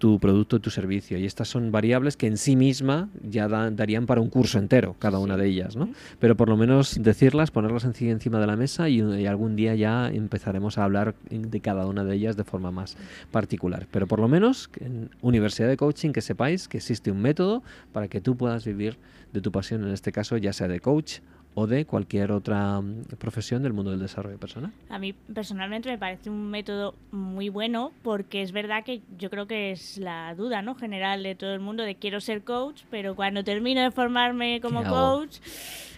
tu producto, tu servicio. Y estas son variables que en sí misma ya darían para un curso entero, cada una de ellas, ¿no? Pero por lo menos decirlas, ponerlas encima de la mesa y, algún día ya empezaremos a hablar de cada una de ellas de forma más particular. Pero por lo menos en Universidad de Coaching que sepáis que existe un método para que tú puedas vivir de tu pasión, en este caso ya sea de coach o de cualquier otra mm, profesión del mundo del desarrollo personal. A mí personalmente me parece un método muy bueno porque es verdad que yo creo que es la duda ¿no? general de todo el mundo de quiero ser coach, pero cuando termino de formarme como coach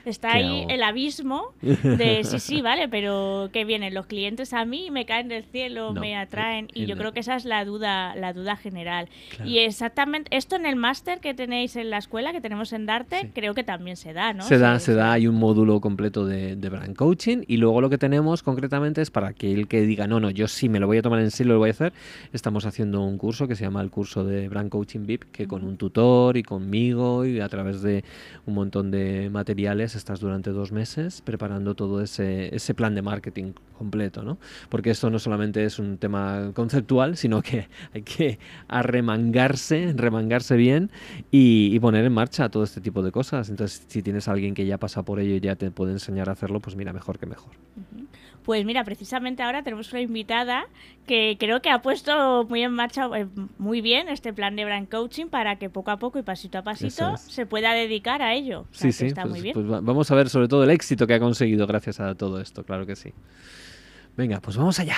está ahí el abismo de sí, sí, vale, pero que vienen los clientes a mí, me caen del cielo, me atraen y yo creo que esa es la duda, la duda general. Y exactamente esto en el máster que tenéis en la escuela, que tenemos en Darte, creo que también se da, ¿no? Se da, se, da, hay un módulo completo de, de, brand coaching y luego lo que tenemos concretamente es para que el que diga, no, no, yo sí me lo voy a tomar en serio, lo voy a hacer, estamos haciendo un curso que se llama el curso de brand coaching VIP, que con un tutor y conmigo y a través de un montón de materiales estás durante dos meses preparando todo ese, ese plan de marketing completo, ¿no? Porque esto no solamente es un tema conceptual, sino que hay que arremangarse, remangarse bien y, poner en marcha todo este tipo de cosas. Entonces, si tienes alguien que ya pasa por ello y ya te puede enseñar a hacerlo, pues mira, mejor que mejor. Pues mira, precisamente ahora tenemos una invitada que creo que ha puesto muy en marcha eh, muy bien este plan de brand coaching para que poco a poco y pasito a pasito se pueda dedicar a ello. sí, sí, está pues, muy bien. Pues vamos a ver sobre todo el éxito que ha conseguido gracias a todo esto, claro que sí. Venga, pues vamos allá.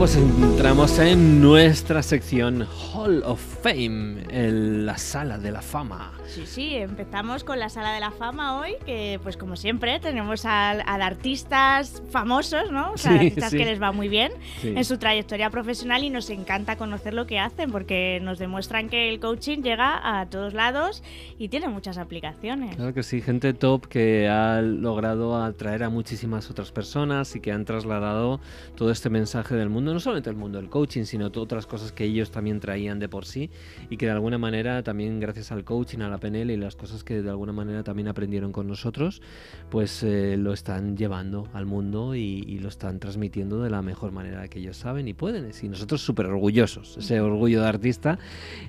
Pues entramos en nuestra sección Hall of Fame, en la sala de la fama. Sí, sí, empezamos con la Sala de la Fama hoy, que pues como siempre tenemos a, artistas famosos, ¿no? O sea, artistas que les va muy bien en su trayectoria profesional y nos encanta conocer lo que hacen porque nos demuestran que el coaching llega a todos lados y tiene muchas aplicaciones. Claro que sí, gente top que ha logrado atraer a muchísimas otras personas y que han trasladado todo este mensaje del mundo, no solamente el mundo del coaching, sino otras cosas que ellos también traían de por sí y que de alguna manera también gracias al coaching, a la PNL y las cosas que de alguna manera también aprendieron con nosotros, pues eh, lo están llevando al mundo y, lo están transmitiendo de la mejor manera que ellos saben y pueden. Y nosotros súper orgullosos, ese orgullo de artista.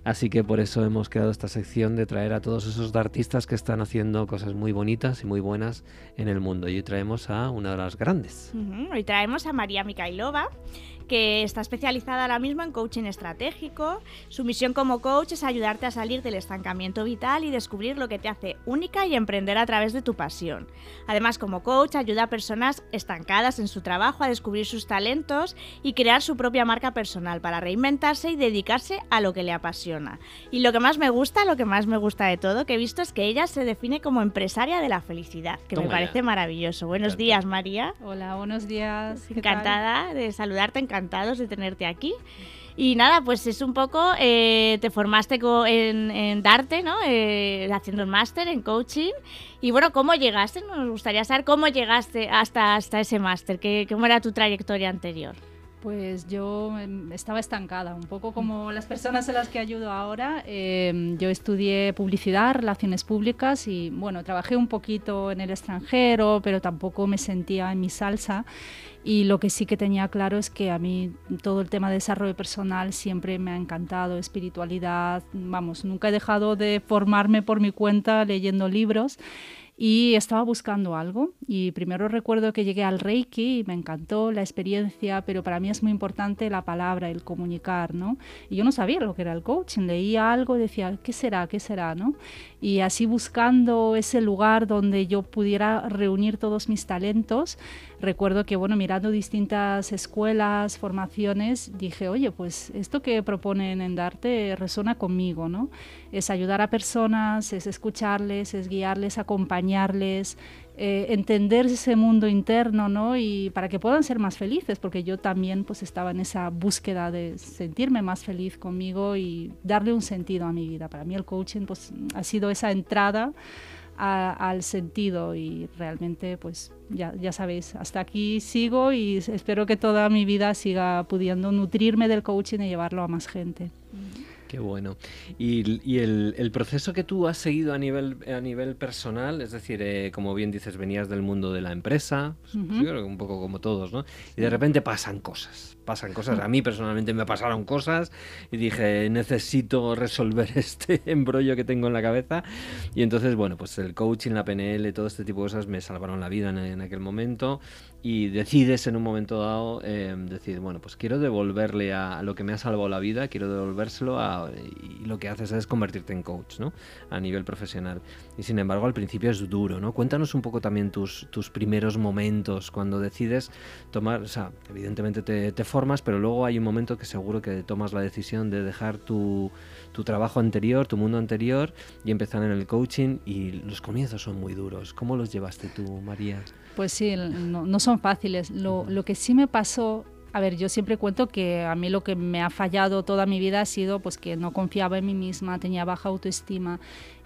Así que por eso hemos creado esta sección de traer a todos esos artistas que están haciendo cosas muy bonitas y muy buenas en el mundo. Y hoy traemos a una de las grandes. Hoy traemos a María Mikhailova que está especializada ahora mismo en coaching estratégico. Su misión como coach es ayudarte a salir del estancamiento vital y descubrir lo que te hace única y emprender a través de tu pasión. Además, como coach ayuda a personas estancadas en su trabajo a descubrir sus talentos y crear su propia marca personal para reinventarse y dedicarse a lo que le apasiona. Y lo que más me gusta, lo que más me gusta de todo que he visto es que ella se define como empresaria de la felicidad, que me parece maravilloso. Buenos días, María. Hola, buenos días. Encantada de saludarte, encantados de tenerte aquí. Y nada, pues es un poco, eh, te formaste en, Darte, ¿no? Eh, haciendo el máster en coaching. Y bueno, ¿cómo llegaste? Nos gustaría saber cómo llegaste hasta, hasta ese máster, ¿cómo era tu trayectoria anterior? Pues yo em, estaba estancada, un poco como las personas a las que ayudo ahora. Em, yo estudié publicidad, relaciones públicas y bueno, trabajé un poquito en el extranjero, pero tampoco me sentía en mi salsa. Y lo que sí que tenía claro es que a mí todo el tema de desarrollo personal siempre me ha encantado, espiritualidad, vamos, nunca he dejado de formarme por mi cuenta leyendo libros y estaba buscando algo y primero recuerdo que llegué al Reiki y me encantó la experiencia, pero para mí es muy importante la palabra, el comunicar, ¿no? Y yo no sabía lo que era el coaching, leía algo y decía, ¿qué será? ¿Qué será? ¿no? Y así buscando ese lugar donde yo pudiera reunir todos mis talentos, recuerdo que, bueno, mirando distintas escuelas, formaciones, dije, oye, pues esto que proponen en Darte resuena conmigo, ¿no? Es ayudar a personas, es escucharles, es guiarles, acompañarles, eh, entender ese mundo interno, ¿no? Y para que puedan ser más felices, porque yo también pues estaba en esa búsqueda de sentirme más feliz conmigo y darle un sentido a mi vida. Para mí el coaching pues ha sido esa entrada al sentido y realmente pues ya, ya sabéis, hasta aquí sigo y espero que toda mi vida siga pudiendo nutrirme del coaching y llevarlo a más gente. Qué bueno. Y, el, proceso que tú has seguido a nivel, a nivel personal, es decir, eh, como bien dices, venías del mundo de la empresa, pues, yo creo que un poco como todos, ¿no? Y de repente pasan cosas, pasan cosas. A mí personalmente me pasaron cosas y dije, necesito resolver este embrollo que tengo en la cabeza. Y entonces, bueno, pues el coaching, la PNL, todo este tipo de cosas me salvaron la vida en aquel momento y decides en un momento dado eh, decir, bueno, pues quiero devolverle a, lo que me ha salvado la vida, quiero devolvérselo a, y lo que haces es convertirte en coach, ¿no? A nivel profesional. Y sin embargo, al principio es duro, ¿no? Cuéntanos un poco también tus, tus primeros momentos cuando decides tomar, o sea, evidentemente te, te formas, pero luego hay un momento que seguro que tomas la decisión de dejar tu, tu trabajo anterior, tu mundo anterior y empezar en el coaching y los comienzos son muy duros. ¿Cómo los llevaste tú, María? Pues sí, no, son fáciles. Lo, lo, que sí me pasó, a ver, yo siempre cuento que a mí lo que me ha fallado toda mi vida ha sido pues que no confiaba en mí misma, tenía baja autoestima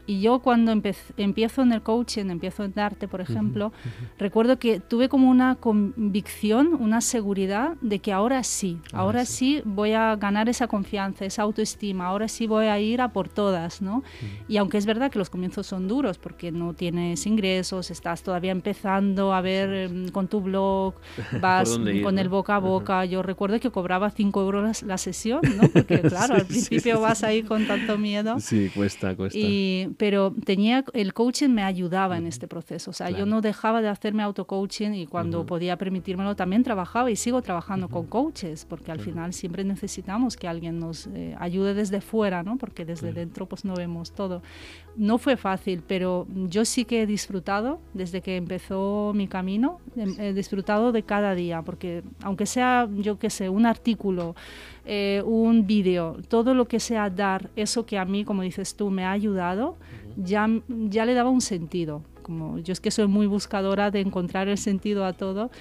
y yo cuando empiezo en el coaching, empiezo en arte, por ejemplo, recuerdo que tuve como una convicción, una seguridad de que ahora sí, ahora, sí. voy a ganar esa confianza, esa autoestima, ahora sí voy a ir a por todas, ¿no? Y aunque es verdad que los comienzos son duros porque no tienes ingresos, estás todavía empezando a ver em, con tu blog, vas con el boca a boca. Yo recuerdo que cobraba 5 euros la sesión, ¿no? Porque claro, al principio vas ahí con tanto miedo. Sí, cuesta, cuesta. Y, pero tenía el coaching me ayudaba en este proceso. O sea, yo no dejaba de hacerme auto-coaching y cuando podía permitírmelo también trabajaba y sigo trabajando con coaches, porque al final siempre necesitamos que alguien nos eh, ayude desde fuera, ¿no? Porque desde dentro pues no vemos todo. No fue fácil, pero yo sí que he disfrutado desde que empezó mi camino, he disfrutado de cada día, porque aunque sea, yo qué sé, un artículo, eh, un vídeo, todo lo que sea dar eso que a mí, como dices tú, me ha ayudado, ya, ya le daba un sentido. Como yo es que soy muy buscadora de encontrar el sentido a todo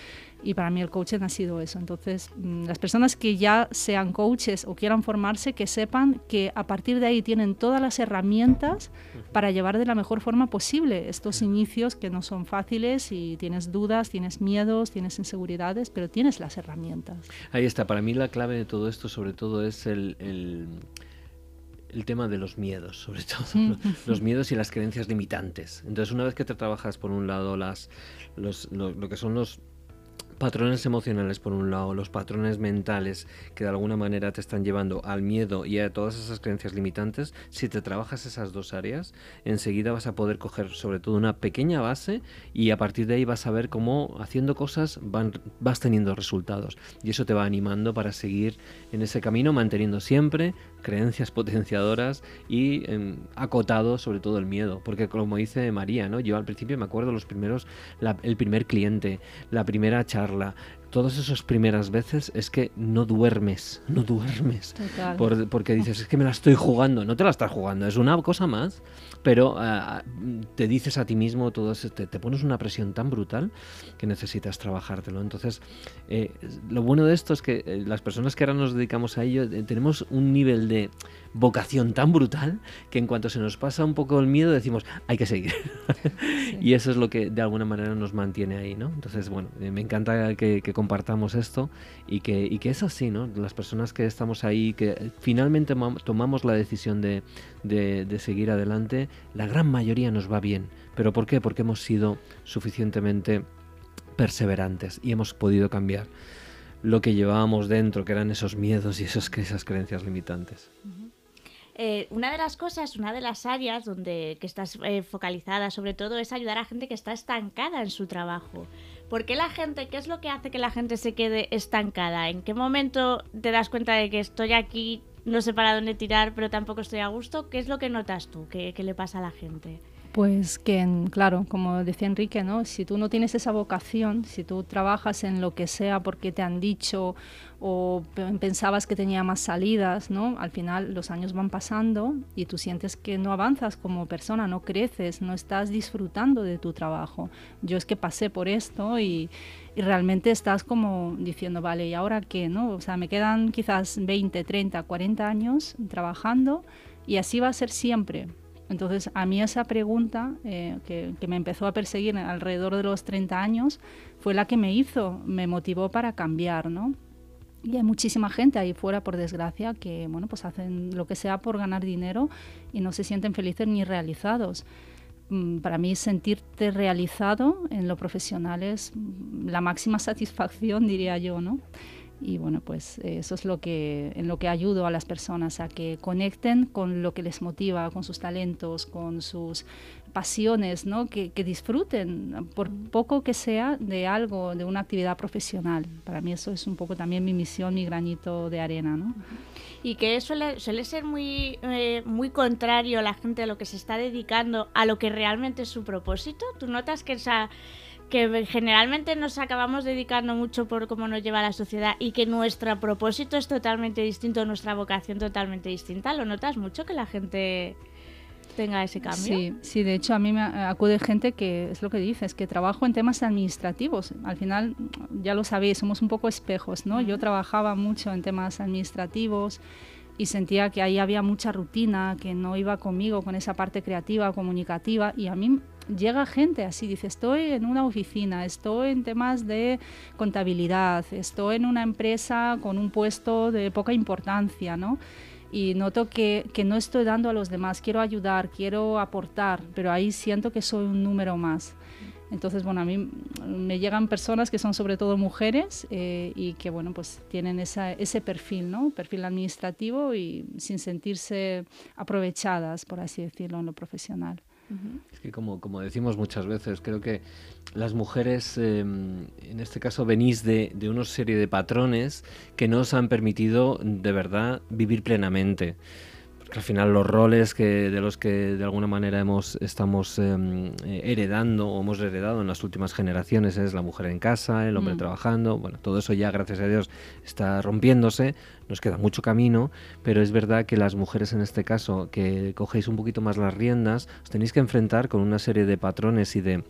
y para mí el coaching ha sido eso. Entonces, mm, las personas que ya sean coaches o quieran formarse, que sepan que a partir de ahí tienen todas las herramientas para llevar de la mejor forma posible estos inicios que no son fáciles y tienes dudas, tienes miedos, tienes inseguridades, pero tienes las herramientas. Ahí está, para mí la clave de todo esto sobre todo es el, el tema de los miedos, sobre todo, los miedos y las creencias limitantes. Entonces, una vez que te trabajas por un lado las, los, lo, que son los patrones emocionales por un lado, los patrones mentales que de alguna manera te están llevando al miedo y a todas esas creencias limitantes, si te trabajas esas dos áreas, enseguida vas a poder coger sobre todo una pequeña base y a partir de ahí vas a ver cómo haciendo cosas vas teniendo resultados. Y eso te va animando para seguir en ese camino manteniendo siempre creencias potenciadoras y em, acotado sobre todo el miedo, porque como dice María, ¿no? Yo al principio me acuerdo los primeros, el primer cliente, la primera charla, todas esas primeras veces es que no duermes, no duermes. porque dices, es que me la estoy jugando. No te la estás jugando, es una cosa más, pero ah, te dices a ti mismo, todo te, te, pones una presión tan brutal que necesitas trabajártelo. Entonces, eh, lo bueno de esto es que eh, las personas que ahora nos dedicamos a ello eh, tenemos un nivel de vocación tan brutal que en cuanto se nos pasa un poco el miedo decimos, hay que seguir. y eso es lo que de alguna manera nos mantiene ahí, ¿no? Entonces, bueno, eh, me encanta que, compartamos esto y que, y que es así, ¿no? Las personas que estamos ahí, que finalmente tomamos la decisión de, de seguir adelante, la gran mayoría nos va bien. ¿Pero por qué? Porque hemos sido suficientemente perseverantes y hemos podido cambiar lo que llevábamos dentro, que eran esos miedos y esas, creencias limitantes. Eh, una de las cosas, una de las áreas donde que estás eh, focalizada sobre todo es ayudar a gente que está estancada en su trabajo. ¿Por qué la gente, qué es lo que hace que la gente se quede estancada? ¿En qué momento te das cuenta de que estoy aquí, no sé para dónde tirar, pero tampoco estoy a gusto? ¿Qué es lo que notas tú? ¿Qué, qué le pasa a la gente? Pues que, claro, como decía Enrique, ¿no? si tú no tienes esa vocación, si tú trabajas en lo que sea porque te han dicho o pensabas que tenía más salidas, ¿no? al final los años van pasando y tú sientes que no avanzas como persona, no creces, no estás disfrutando de tu trabajo. Yo es que pasé por esto y, y realmente estás como diciendo, vale, ¿y ahora qué? ¿no? O sea, me quedan quizás 20, 30, 40 años trabajando y así va a ser siempre entonces, a mí esa pregunta eh, que, me empezó a perseguir alrededor de los 30 años fue la que me hizo, me motivó para cambiar, ¿no? Y hay muchísima gente ahí fuera, por desgracia, que bueno, pues hacen lo que sea por ganar dinero y no se sienten felices ni realizados. Mm, para mí sentirte realizado en lo profesional es la máxima satisfacción, diría yo, ¿no? y bueno, pues eh, eso es lo que, en lo que ayudo a las personas a que conecten con lo que les motiva, con sus talentos, con sus pasiones, ¿no? que, disfruten, por poco que sea, de algo, de una actividad profesional. Para mí eso es un poco también mi misión, mi granito de arena. ¿no? Y que suele, suele ser muy, eh, muy contrario a la gente a lo que se está dedicando, a lo que realmente es su propósito. ¿Tú notas que esa que generalmente nos acabamos dedicando mucho por cómo nos lleva la sociedad y que nuestro propósito es totalmente distinto, nuestra vocación totalmente distinta. ¿Lo notas mucho que la gente tenga ese cambio? Sí, sí, de hecho a mí me acude gente que es lo que dices, que trabajo en temas administrativos. Al final, ya lo sabéis, somos un poco espejos, ¿no? Yo trabajaba mucho en temas administrativos y sentía que ahí había mucha rutina, que no iba conmigo, con esa parte creativa, comunicativa, y a mí llega gente así, dice, estoy en una oficina, estoy en temas de contabilidad, estoy en una empresa con un puesto de poca importancia, ¿no? Y noto que, que no estoy dando a los demás, quiero ayudar, quiero aportar, pero ahí siento que soy un número más. Entonces, bueno, a mí me llegan personas que son sobre todo mujeres eh, y que, bueno, pues tienen esa, ese perfil, ¿no? Perfil administrativo y sin sentirse aprovechadas, por así decirlo, en lo profesional. Es que como, como decimos muchas veces, creo que las mujeres, em, en este caso, venís de, de una serie de patrones que no os han permitido de verdad vivir plenamente al final los roles que de los que de alguna manera hemos estamos em, eh, heredando o hemos heredado en las últimas generaciones es la mujer en casa, el hombre mm. trabajando, bueno, todo eso ya gracias a Dios está rompiéndose, nos queda mucho camino, pero es verdad que las mujeres en este caso que cogéis un poquito más las riendas, os tenéis que enfrentar con una serie de patrones y de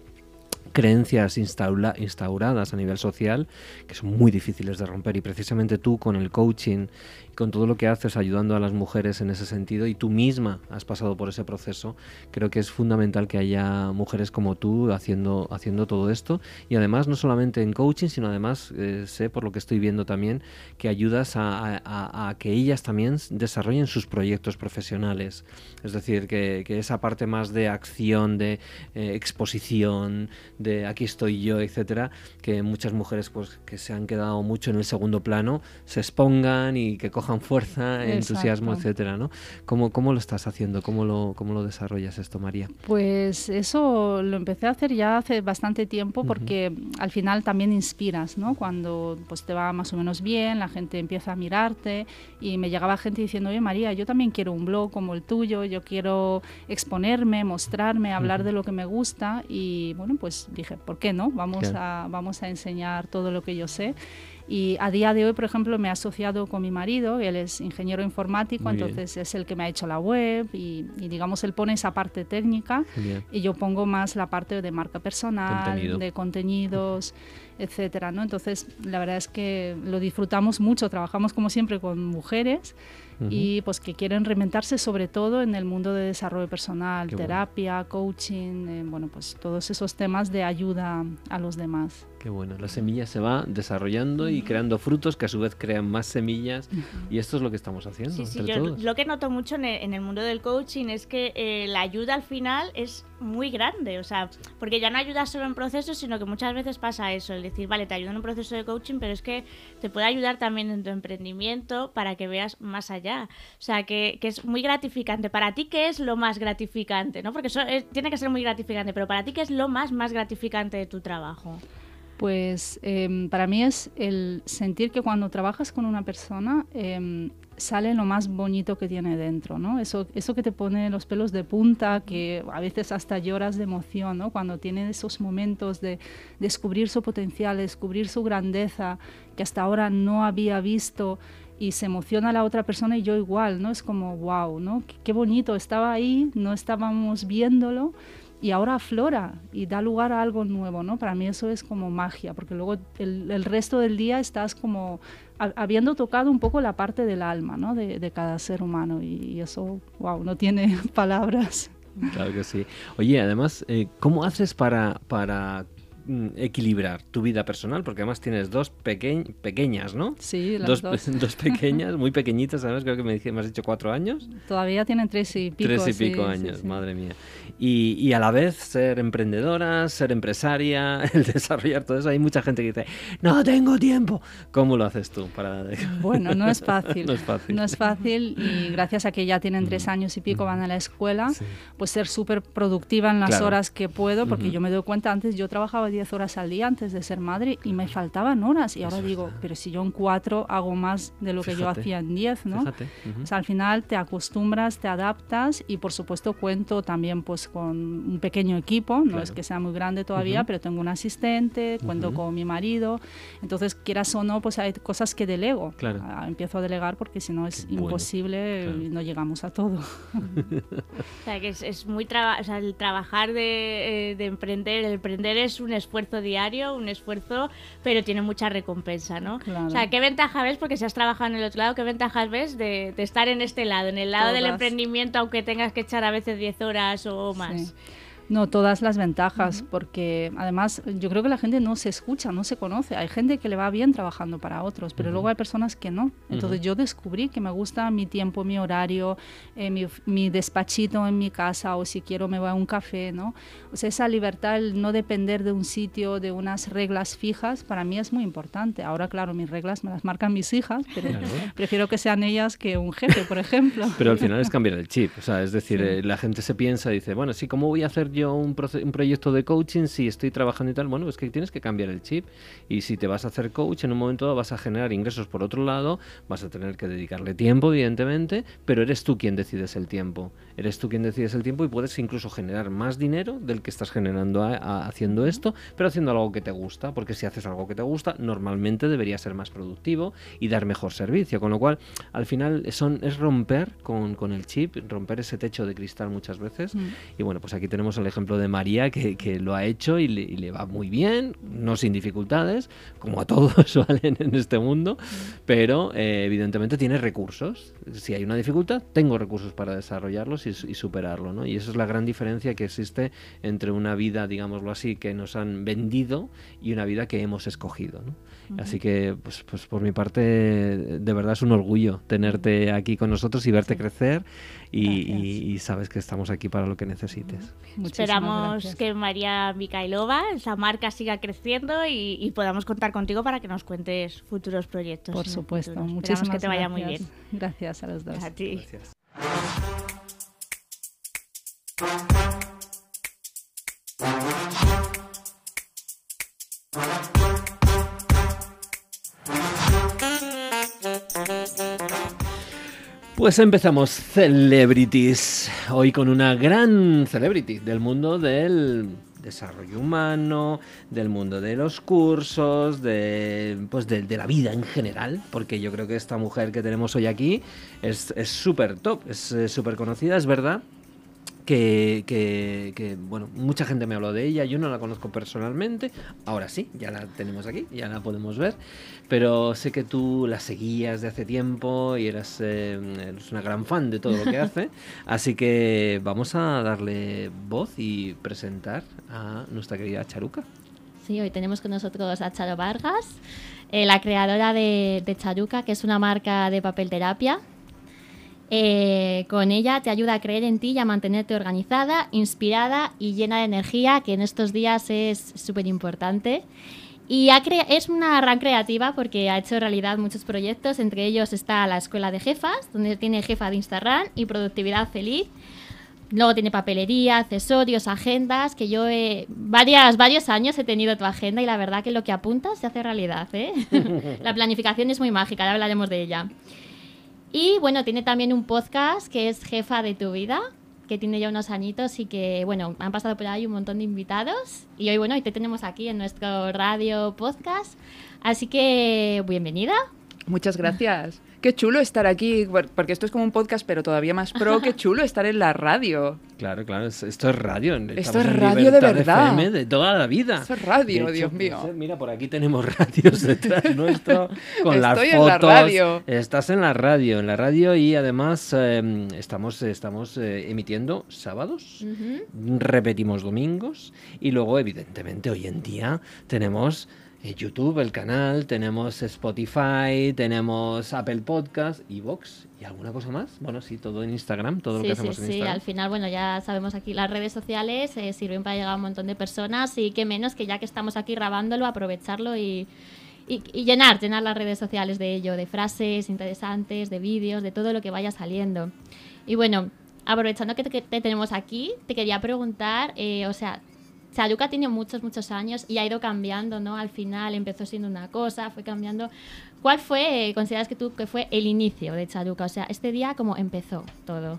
creencias instauradas a nivel social que son muy difíciles de romper. Y precisamente tú con el coaching con todo lo que haces ayudando a las mujeres en ese sentido y tú misma has pasado por ese proceso, creo que es fundamental que haya mujeres como tú haciendo, haciendo todo esto. Y además no solamente en coaching, sino además eh, sé por lo que estoy viendo también que ayudas a, que ellas también desarrollen sus proyectos profesionales, es decir, que, esa parte más de acción, de eh, exposición, de aquí estoy yo, etcétera, que muchas mujeres pues que se han quedado mucho en el segundo plano se expongan y que cojan fuerza, entusiasmo, etcétera, ¿no? ¿Cómo, ¿Cómo, lo estás haciendo? ¿Cómo lo, ¿Cómo lo desarrollas esto, María? Pues eso lo empecé a hacer ya hace bastante tiempo porque al final también inspiras, ¿no? Cuando pues te va más o menos bien, la gente empieza a mirarte y me llegaba gente diciendo, oye María, yo también quiero un blog como el tuyo, yo quiero exponerme, mostrarme, hablar de lo que me gusta y bueno, pues dije, ¿por qué no? Vamos, a, vamos a enseñar todo lo que yo sé. Y a día de hoy, por ejemplo, me he asociado con mi marido, él es ingeniero informático, entonces es el que me ha hecho la web y, digamos, él pone esa parte técnica y yo pongo más la parte de marca personal, de contenidos, etcétera, ¿no? Entonces, la verdad es que lo disfrutamos mucho, trabajamos como siempre con mujeres y pues que quieren reinventarse sobre todo en el mundo de desarrollo personal, terapia, coaching, eh, bueno, pues todos esos temas de ayuda a los demás. Qué bueno, la semilla se va desarrollando y creando frutos que a su vez crean más semillas y esto es lo que estamos haciendo. Sí, sí, yo lo que noto mucho en el, mundo del coaching es que eh, la ayuda al final es muy grande, o sea, porque ya no ayudas solo en procesos, sino que muchas veces pasa eso, el decir, vale, te ayudo en un proceso de coaching, pero es que te puede ayudar también en tu emprendimiento para que veas más allá. O sea, que, es muy gratificante. Para ti, ¿qué es lo más gratificante? ¿no? Porque eso tiene que ser muy gratificante, pero para ti, ¿qué es lo más, más gratificante de tu trabajo? Pues em, para mí es el sentir que cuando trabajas con una persona em, sale lo más bonito que tiene dentro, ¿no? Eso, eso que te pone los pelos de punta, que a veces hasta lloras de emoción, ¿no? Cuando tiene esos momentos de descubrir su potencial, descubrir su grandeza, que hasta ahora no había visto y se emociona la otra persona y yo igual, ¿no? Es como, wow, ¿no? qué bonito, estaba ahí, no estábamos viéndolo y ahora aflora y da lugar a algo nuevo, ¿no? Para mí eso es como magia, porque luego el, resto del día estás como habiendo tocado un poco la parte del alma, ¿no? De, cada ser humano y, eso, wow, no tiene palabras. Claro que sí. Oye, además, eh, ¿cómo haces para, para equilibrar tu vida personal, porque además tienes dos pequeñas, ¿no? Sí, las dos. Dos, pequeñas, muy pequeñitas, ¿sabes? Creo que me, me, has dicho cuatro años. Todavía tienen tres y pico. Tres y pico años, madre mía. Y, y, a la vez ser emprendedora, ser empresaria, el desarrollar todo eso. Hay mucha gente que dice, no tengo tiempo. ¿Cómo lo haces tú? para Bueno, no es fácil. no es fácil. No es fácil y gracias a que ya tienen tres años y pico, van a la escuela, pues ser súper productiva en las horas que puedo, porque yo me doy cuenta, antes yo trabajaba 10 horas al día antes de ser madre y me faltaban horas. Y ahora digo, pero si yo en cuatro hago más de lo que yo hacía en 10, ¿no? o sea, al final te acostumbras, te adaptas y por supuesto cuento también pues con un pequeño equipo, no es que sea muy grande todavía, pero tengo un asistente, cuento con mi marido. Entonces, quieras o no, pues hay cosas que delego. Claro. Ah, empiezo a delegar porque si no es imposible y no llegamos a todo. o sea, que es, muy o sea, el trabajar de, eh, de emprender, el emprender es un esfuerzo diario, un esfuerzo, pero tiene mucha recompensa, ¿no? O sea, ¿qué ventaja ves? Porque si has trabajado en el otro lado, ¿qué ventajas ves de, estar en este lado, en el lado del emprendimiento, aunque tengas que echar a veces 10 horas o más? No, todas las ventajas, porque además yo creo que la gente no se escucha, no se conoce. Hay gente que le va bien trabajando para otros, pero luego hay personas que no. Entonces yo descubrí que me gusta mi tiempo, mi horario, eh, mi, despachito en mi casa o si quiero me voy a un café, ¿no? O sea, esa libertad, el no depender de un sitio, de unas reglas fijas, para mí es muy importante. Ahora, claro, mis reglas me las marcan mis hijas, pero prefiero que sean ellas que un jefe, por ejemplo. Pero al final es cambiar el chip, o sea, es decir, eh, la gente se piensa y dice, bueno, sí, ¿cómo voy a hacer yo un, un, proyecto de coaching, si estoy trabajando y tal, bueno, es que tienes que cambiar el chip. Y si te vas a hacer coach, en un momento vas a generar ingresos por otro lado, vas a tener que dedicarle tiempo, evidentemente, pero eres tú quien decides el tiempo. Eres tú quien decides el tiempo y puedes incluso generar más dinero del que estás generando haciendo esto, pero haciendo algo que te gusta, porque si haces algo que te gusta, normalmente debería ser más productivo y dar mejor servicio. Con lo cual, al final son, es romper con, con el chip, romper ese techo de cristal muchas veces. Mm. Y bueno, pues aquí tenemos el ejemplo de María que, que lo ha hecho y le, va muy bien, no sin dificultades, como a todos valen en este mundo, pero eh, evidentemente tiene recursos. Si hay una dificultad, tengo recursos para desarrollarlos y, superarlo, ¿no? Y esa es la gran diferencia que existe entre una vida, digámoslo así, que nos han vendido y una vida que hemos escogido, ¿no? Así que, pues, pues por mi parte, de verdad es un orgullo tenerte aquí con nosotros y verte crecer y, sabes que estamos aquí para lo que necesites. Esperamos que María Mikhailova, esa marca siga creciendo y, podamos contar contigo para que nos cuentes futuros proyectos. Por supuesto, muchísimas que te vaya muy bien. Gracias a los dos. A ti. Gracias. Pues empezamos Celebrities, hoy con una gran celebrity del mundo del desarrollo humano, del mundo de los cursos, de, pues de, la vida en general, porque yo creo que esta mujer que tenemos hoy aquí es súper top, es súper conocida, es verdad que, que, que, bueno, mucha gente me habló de ella, yo no la conozco personalmente, ahora sí, ya la tenemos aquí, ya la podemos ver, pero sé que tú la seguías de hace tiempo y eras, eh, eres una gran fan de todo lo que hace, así que vamos a darle voz y presentar a nuestra querida Charuca. Sí, hoy tenemos con nosotros a Charo Vargas, eh, la creadora de, de Charuca, que es una marca de papel terapia eh, con ella te ayuda a creer en ti y a mantenerte organizada, inspirada y llena de energía, que en estos días es súper importante. Y es una gran creativa porque ha hecho realidad muchos proyectos, entre ellos está la Escuela de Jefas, donde tiene jefa de Instagram y productividad feliz. Luego tiene papelería, accesorios, agendas, que yo varias, varios años he tenido tu agenda y la verdad que lo que apuntas se hace realidad. ¿eh? la planificación es muy mágica, ya hablaremos de ella. Y bueno, tiene también un podcast que es Jefa de tu vida, que tiene ya unos añitos y que, bueno, han pasado por ahí un montón de invitados. Y hoy, bueno, hoy te tenemos aquí en nuestro radio podcast. Así que, bienvenida. Muchas gracias. Qué chulo estar aquí, porque esto es como un podcast, pero todavía más pro. Qué chulo estar en la radio. Claro, claro, esto es radio. Esto es radio de verdad. De, toda la vida. Esto es radio, Dios mío. Mira, por aquí tenemos radios detrás nuestro con las fotos. En la radio. Estás en la radio, en la radio y además em, estamos, estamos eh, emitiendo sábados, repetimos domingos y luego, evidentemente, hoy en día tenemos YouTube, el canal, tenemos Spotify, tenemos Apple Podcast, Evox y alguna cosa más. Bueno, sí, todo en Instagram, todo lo que hacemos en Instagram. Sí, al final, bueno, ya sabemos aquí las redes sociales eh, sirven para llegar a un montón de personas y qué menos que ya que estamos aquí grabándolo, aprovecharlo y, y, llenar, llenar las redes sociales de ello, de frases interesantes, de vídeos, de todo lo que vaya saliendo. Y bueno, aprovechando que te, tenemos aquí, te quería preguntar, eh, o sea, Charuca tiene muchos, muchos años y ha ido cambiando, ¿no? Al final empezó siendo una cosa, fue cambiando. ¿Cuál fue, consideras que tú, que fue el inicio de Charuca? O sea, este día, ¿cómo empezó todo?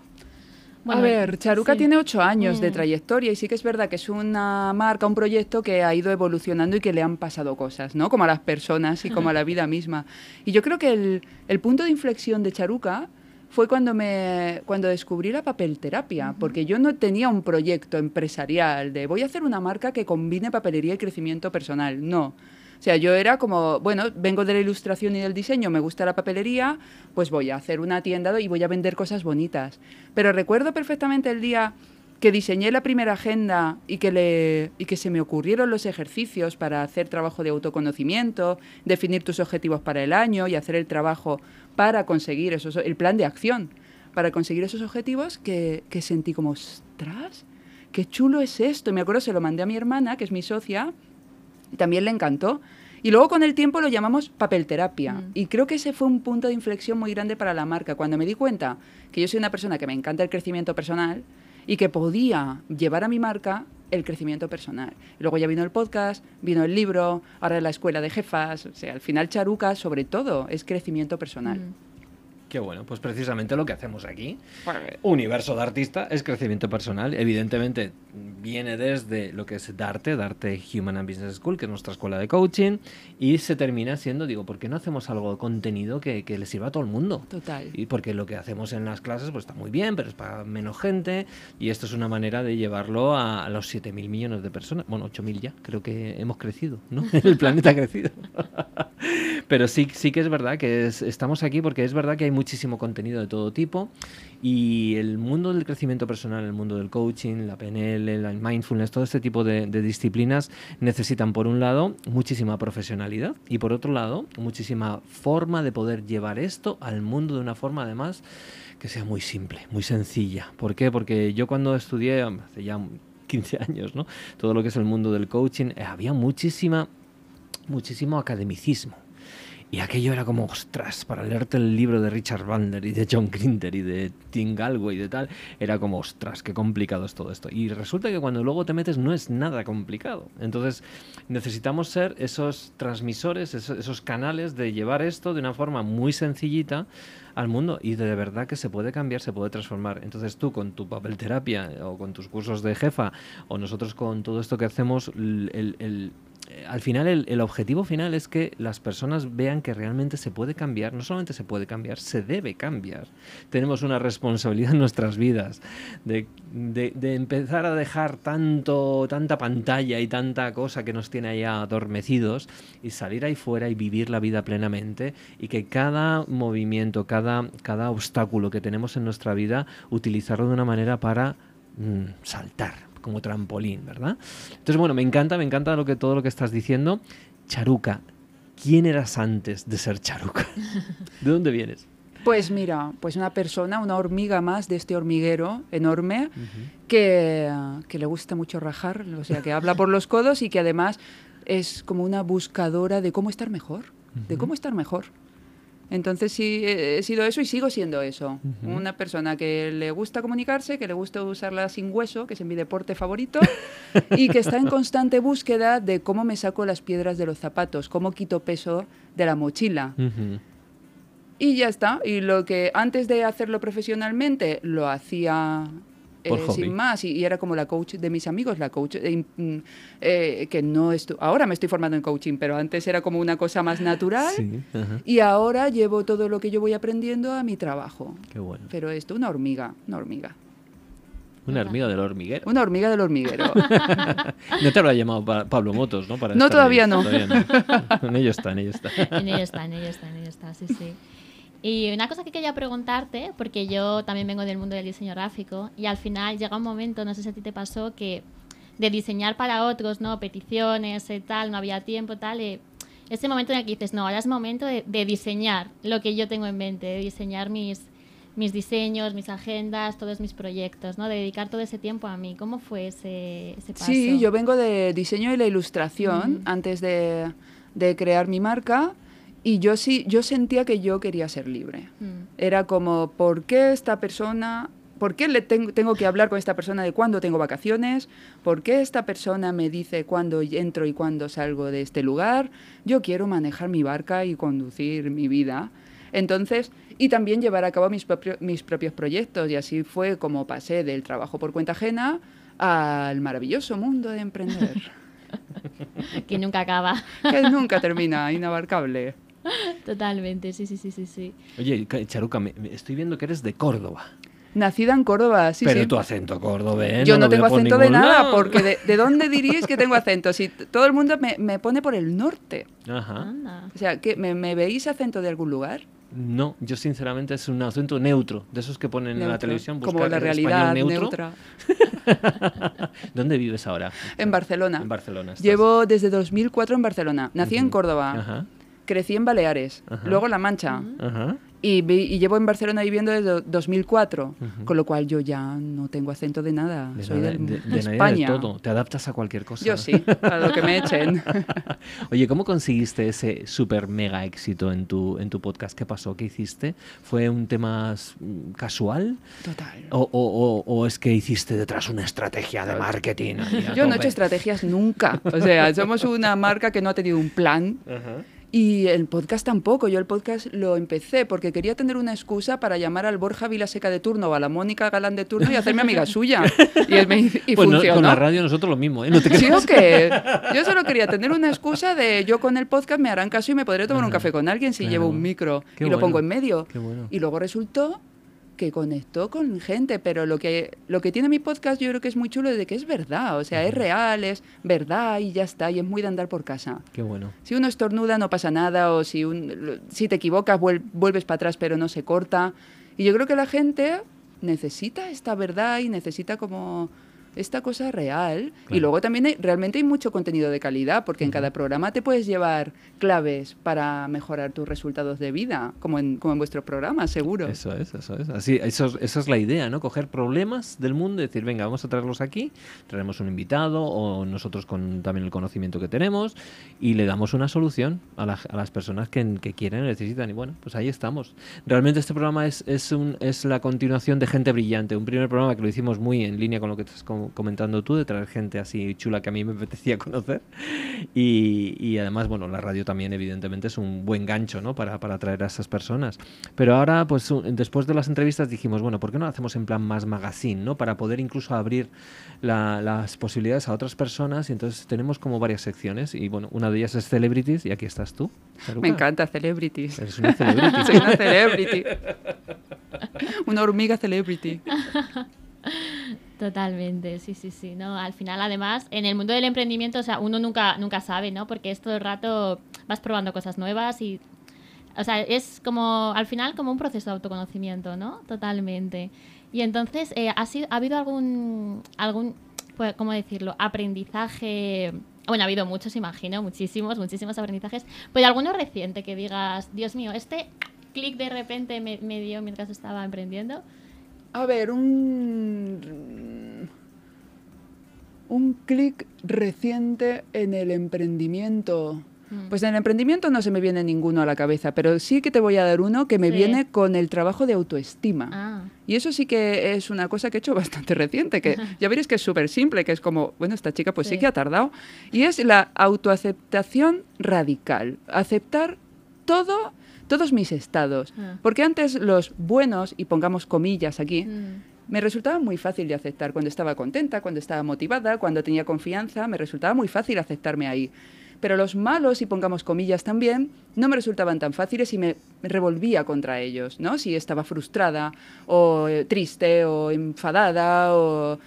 a ver, Charuca tiene ocho años de mm. trayectoria y sí que es verdad que es una marca, un proyecto que ha ido evolucionando y que le han pasado cosas, ¿no? Como a las personas y como a la vida misma. Y yo creo que el, el punto de inflexión de Charuca fue cuando, me, cuando descubrí la papelterapia, porque yo no tenía un proyecto empresarial de voy a hacer una marca que combine papelería y crecimiento personal. No. O sea, yo era como, bueno, vengo de la ilustración y del diseño, me gusta la papelería, pues voy a hacer una tienda y voy a vender cosas bonitas. Pero recuerdo perfectamente el día que diseñé la primera agenda y que, le, y que se me ocurrieron los ejercicios para hacer trabajo de autoconocimiento, definir tus objetivos para el año y hacer el trabajo para conseguir esos, el plan de acción, para conseguir esos objetivos que, que sentí como, ostras, qué chulo es esto. Y me acuerdo, se lo mandé a mi hermana, que es mi socia, y también le encantó. Y luego con el tiempo lo llamamos papelterapia. Mm. Y creo que ese fue un punto de inflexión muy grande para la marca. Cuando me di cuenta que yo soy una persona que me encanta el crecimiento personal y que podía llevar a mi marca el crecimiento personal. luego ya vino el podcast, vino el libro, ahora la escuela de jefas. O sea, al final Charuca, sobre todo, es crecimiento personal. Mm. Qué bueno, pues precisamente lo que hacemos aquí, Universo de Artista, es crecimiento personal. Evidentemente viene desde lo que es Darte, Darte Human and Business School, que es nuestra escuela de coaching, y se termina siendo, digo, ¿por qué no hacemos algo de contenido que, que le sirva a todo el mundo? Total. Y porque lo que hacemos en las clases pues está muy bien, pero es para menos gente, y esto es una manera de llevarlo a, los 7.000 millones de personas, bueno, 8.000 ya, creo que hemos crecido, ¿no? El planeta ha crecido. pero sí, sí que es verdad que estamos aquí porque es verdad que hay muchísimo contenido de todo tipo y el mundo del crecimiento personal, el mundo del coaching, la PNL, el mindfulness, todo este tipo de, disciplinas necesitan por un lado muchísima profesionalidad y por otro lado muchísima forma de poder llevar esto al mundo de una forma además que sea muy simple, muy sencilla. ¿Por qué? Porque yo cuando estudié hace ya 15 años, ¿no? Todo lo que es el mundo del coaching, eh, había muchísima muchísimo academicismo y aquello era como, ostras, para leerte el libro de Richard Bandler y de John Grinder y de Tim Galway y de tal, era como, ostras, qué complicado es todo esto. Y resulta que cuando luego te metes no es nada complicado. Entonces necesitamos ser esos transmisores, esos, canales de llevar esto de una forma muy sencillita al mundo y de verdad que se puede cambiar, se puede transformar. Entonces tú con tu papel terapia o con tus cursos de jefa o nosotros con todo esto que hacemos, el eh, al final el, el objetivo final es que las personas vean que realmente se puede cambiar, no solamente se puede cambiar, se debe cambiar. Tenemos una responsabilidad en nuestras vidas de, de- de empezar a dejar tanto, tanta pantalla y tanta cosa que nos tiene ahí adormecidos y salir ahí fuera y vivir la vida plenamente y que cada movimiento, cada, cada obstáculo que tenemos en nuestra vida, utilizarlo de una manera para mm, saltar como trampolín, ¿verdad? Entonces, bueno, me encanta, me encanta lo que, todo lo que estás diciendo. Charuca, ¿quién eras antes de ser Charuca? ¿De dónde vienes? Pues mira, pues una persona, una hormiga más de este hormiguero enorme que, que le gusta mucho rajar, o sea, que habla por los codos y que además es como una buscadora de cómo estar mejor, de cómo estar mejor. Entonces sí, he sido eso y sigo siendo eso. Una persona que le gusta comunicarse, que le gusta usarla sin hueso, que es mi deporte favorito, y que está en constante búsqueda de cómo me saco las piedras de los zapatos, cómo quito peso de la mochila. Y ya está. Y lo que antes de hacerlo profesionalmente lo hacía Por hobby. sin más y, y era como la coach de mis amigos, la coach eh, mm, eh, que no estu ahora me estoy formando en coaching, pero antes era como una cosa más natural. Sí. Y ahora llevo todo lo que yo voy aprendiendo a mi trabajo. Qué bueno. Pero esto, una hormiga, una hormiga. Una hormiga del hormiguero. Una hormiga del hormiguero. No te lo ha llamado Pa- Pablo Motos, ¿no? Para No, ahí. todavía no. Todavía no. En ello está, en ello está. En ello está, en ello está, en ello está, sí, sí. Y una cosa que quería preguntarte, porque yo también vengo del mundo del diseño gráfico, y al final llega un momento, no sé si a ti te pasó, que de diseñar para otros, ¿no? Peticiones y tal, no había tiempo, tal. eh, ese momento en el que dices, no, ahora es momento de, de diseñar lo que yo tengo en mente, de diseñar mis, mis diseños, mis agendas, todos mis proyectos, ¿no? De dedicar todo ese tiempo a mí. ¿Cómo fue ese, ese paso? Sí, yo vengo de diseño y la ilustración antes de, de crear mi marca y yo sí, yo sentía que yo quería ser libre. Mm, Era como, ¿por qué esta persona, por qué le tengo, tengo que hablar con esta persona de cuándo tengo vacaciones? ¿Por qué esta persona me dice cuándo entro y cuándo salgo de este lugar? Yo quiero manejar mi barca y conducir mi vida. Entonces, y también llevar a cabo mis, propio- mis propios proyectos. Y así fue como pasé del trabajo por cuenta ajena al maravilloso mundo de emprender, que nunca acaba. que nunca termina, inabarcable. Totalmente, sí, sí, sí, sí, sí. Oye, Ca- Charuca, me- me- estoy viendo que eres de Córdoba. Nacida en Córdoba, sí, pero sí. tu acento cordobés. Yo no, tengo acento de nada, lado. porque de, ¿de dónde diríais que tengo acento? Si todo el mundo me, me pone por el norte. Ajá. Anda. O sea, ¿qué, me, me veis acento de algún lugar? No, yo sinceramente es un acento neutro, de esos que ponen en la televisión. Como la realidad neutro. neutra. ¿Dónde vives ahora? En Barcelona. En Barcelona. estás. Llevo desde 2004 en Barcelona. Nací en. Córdoba. Ajá, Crecí en Baleares. Ajá. Luego en La Mancha. ajá. Y, y llevo en Barcelona viviendo desde 2004. Ujú. Con lo cual yo ya no tengo acento de nada. De, Soy nada- del- de- de España. del todo. Te adaptas a cualquier cosa. Yo sí, a lo que me echen. Oye, ¿cómo conseguiste ese super mega éxito en tu, en tu podcast? ¿Qué pasó? ¿Qué hiciste? ¿Fue un tema casual? Total. ¿O, o- o- o es que hiciste detrás una estrategia de marketing? Yo no he hecho estrategias nunca. O sea, somos una marca que no ha tenido un plan. Ajá. Y el podcast tampoco. Yo el podcast lo empecé porque quería tener una excusa para llamar al Borja Vilaseca de turno o a la Mónica Galán de turno y hacerme amiga suya. Y, él me- y Pues no- con la radio nosotros lo mismo, ¿eh? No te ¿Sí o qué? Yo solo quería tener una excusa de yo con el podcast me harán caso y me podré tomar un café con alguien si Claro. llevo un micro Qué y lo pongo en medio. Qué bueno. Y luego resultó que conectó con gente, pero lo que, lo que tiene mi podcast yo creo que es muy chulo de que es verdad, o sea, es real, es verdad y ya está, y es muy de andar por casa. Qué bueno. Si uno estornuda no pasa nada, o si, un- si te equivocas vuel- vuelves para atrás pero no se corta. Y yo creo que la gente necesita esta verdad y necesita como esta cosa real. Claro. Y luego también hay- realmente hay mucho contenido de calidad, porque en cada programa te puedes llevar claves para mejorar tus resultados de vida, como en, como en vuestros programas, seguro. Eso es, eso es. Así, eso, es- esa es la idea, ¿no? Coger problemas del mundo y decir, venga, vamos a traerlos aquí, traemos un invitado o nosotros con también el conocimiento que tenemos y le damos una solución a, la- a las personas que, que quieren y necesitan. Y bueno, pues ahí estamos. Realmente este programa es, es, un, es la continuación de Gente Brillante, un primer programa que lo hicimos muy en línea con lo que estás com- comentando tú, de traer gente así chula que a mí me apetecía conocer. Y, y además, bueno, la radio también evidentemente es un buen gancho, ¿no? Para, para atraer a esas personas. Pero ahora, pues después de las entrevistas dijimos, bueno, ¿por qué no hacemos en plan más magazine, ¿no? Para poder incluso abrir las posibilidades a otras personas. Y entonces tenemos como varias secciones. Y bueno, una de ellas es Celebrities y aquí estás tú. Me encanta Celebrities. Eres una celebrity. Soy una celebrity. una hormiga celebrity. Totalmente, sí, sí, sí. No, al final, además, en el mundo del emprendimiento, o sea, uno nunca, nunca sabe, ¿no? Porque es todo el rato vas probando cosas nuevas y, o sea, es como, al final, como un proceso de autoconocimiento, ¿no? Totalmente. Y entonces, eh, ¿ha, sido, ¿ha habido algún, algún, pues, ¿cómo decirlo? Aprendizaje. Bueno, ha habido muchos, imagino, muchísimos, muchísimos aprendizajes. Pero alguno reciente que digas, Dios mío, este clic de repente me, me dio mientras estaba emprendiendo. A ver, un. Un clic reciente en el emprendimiento. Mm. Pues en el emprendimiento no se me viene ninguno a la cabeza, pero sí que te voy a dar uno que me Sí. viene con el trabajo de autoestima. Ah, Y eso sí que es una cosa que he hecho bastante reciente, que ya veréis que es súper simple, que es como, bueno, esta chica pues sí. Sí. que ha tardado. Y es la autoaceptación radical. Aceptar todo, todos mis estados. Ah. Porque antes los buenos, y pongamos comillas aquí, mm, me resultaba muy fácil de aceptar. Cuando estaba contenta, cuando estaba motivada, cuando tenía confianza, me resultaba muy fácil aceptarme ahí. Pero los malos, y pongamos comillas también, no me resultaban tan fáciles y me revolvía contra ellos, ¿no? Si estaba frustrada, o eh, triste, o enfadada, o...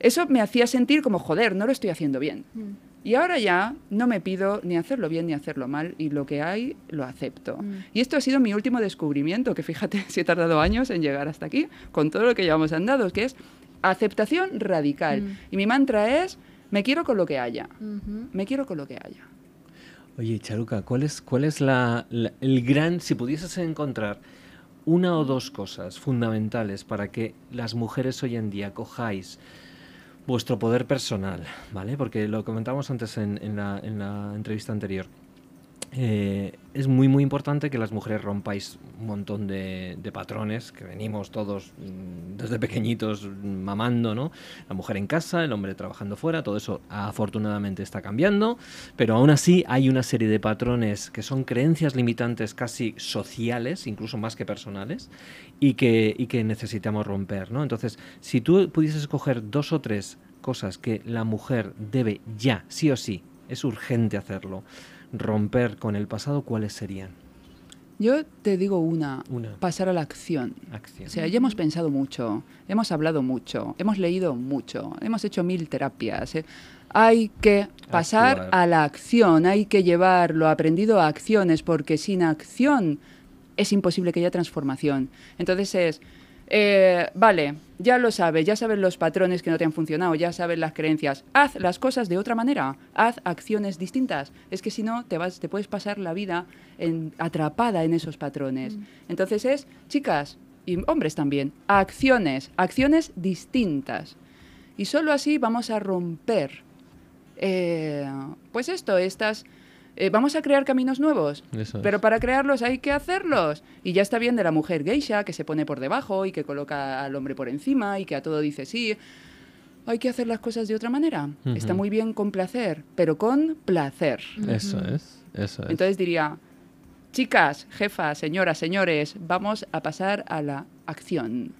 Eso me hacía sentir como, joder, no lo estoy haciendo bien. mm, Y ahora ya no me pido ni hacerlo bien ni hacerlo mal, y lo que hay lo acepto. Mm. Y esto ha sido mi último descubrimiento, que fíjate si he tardado años en llegar hasta aquí, con todo lo que llevamos andado, que es aceptación radical. Mm. Y mi mantra es, me quiero con lo que haya, me quiero con lo que haya. Oye, Charuca, ¿cuál es, cuál es la, la- el gran, si pudieses encontrar una o dos cosas fundamentales para que las mujeres hoy en día cojáis vuestro poder personal, ¿vale? Porque lo comentábamos antes en, en la, en la entrevista anterior. Eh, es muy muy importante que las mujeres rompáis un montón de, patrones que venimos todos mm, desde pequeñitos mm, mamando, ¿no? La mujer en casa, el hombre trabajando fuera, todo eso afortunadamente está cambiando, pero aún así hay una serie de patrones que son creencias limitantes casi sociales, incluso más que personales, y que, y que necesitamos romper, ¿no? Entonces, si tú pudieses escoger dos o tres cosas que la mujer debe ya, sí o sí, es urgente hacerlo, romper con el pasado, ¿cuáles serían? Yo te digo una, Una. pasar a la acción. Acción. O sea, ya hemos pensado mucho, hemos hablado mucho, hemos leído mucho, hemos hecho mil terapias. ¿eh? Hay que pasar Actuar. a la acción, hay que llevar lo aprendido a acciones, porque sin acción es imposible que haya transformación. Entonces es, eh, vale, ya lo sabes, ya sabes los patrones que no te han funcionado, ya sabes las creencias, haz las cosas de otra manera, haz acciones distintas. Es que si no, te, vas, te puedes pasar la vida en- atrapada en esos patrones. Entonces es, chicas y hombres también, acciones, acciones distintas. Y solo así vamos a romper, eh, pues esto, estas... eh, vamos a crear caminos nuevos, Eso es. pero para crearlos hay que hacerlos. Y ya está bien de la mujer geisha que se pone por debajo y que coloca al hombre por encima y que a todo dice sí. Hay que hacer las cosas de otra manera. Está muy bien con placer, pero con placer. Eso es, eso es. Entonces diría, chicas, jefas, señoras, señores, vamos a pasar a la acción.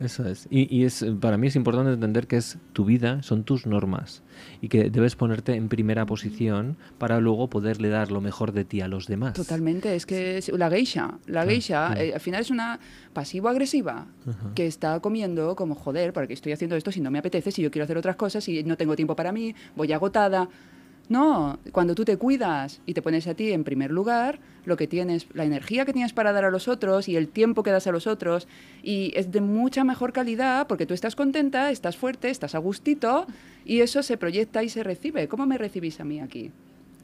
Eso es. Y, y es para mí es importante entender que es tu vida, son tus normas y que debes ponerte en primera posición para luego poderle dar lo mejor de ti a los demás. Totalmente, es que es la geisha, la geisha eh, al final es una pasivo-agresiva que está comiendo como, joder, ¿para qué estoy haciendo esto si no me apetece, si yo quiero hacer otras cosas, si no tengo tiempo para mí, voy agotada? No, cuando tú te cuidas y te pones a ti en primer lugar, lo que tienes, la energía que tienes para dar a los otros y el tiempo que das a los otros, y es de mucha mejor calidad porque tú estás contenta, estás fuerte, estás a gustito y eso se proyecta y se recibe. ¿Cómo me recibís a mí aquí?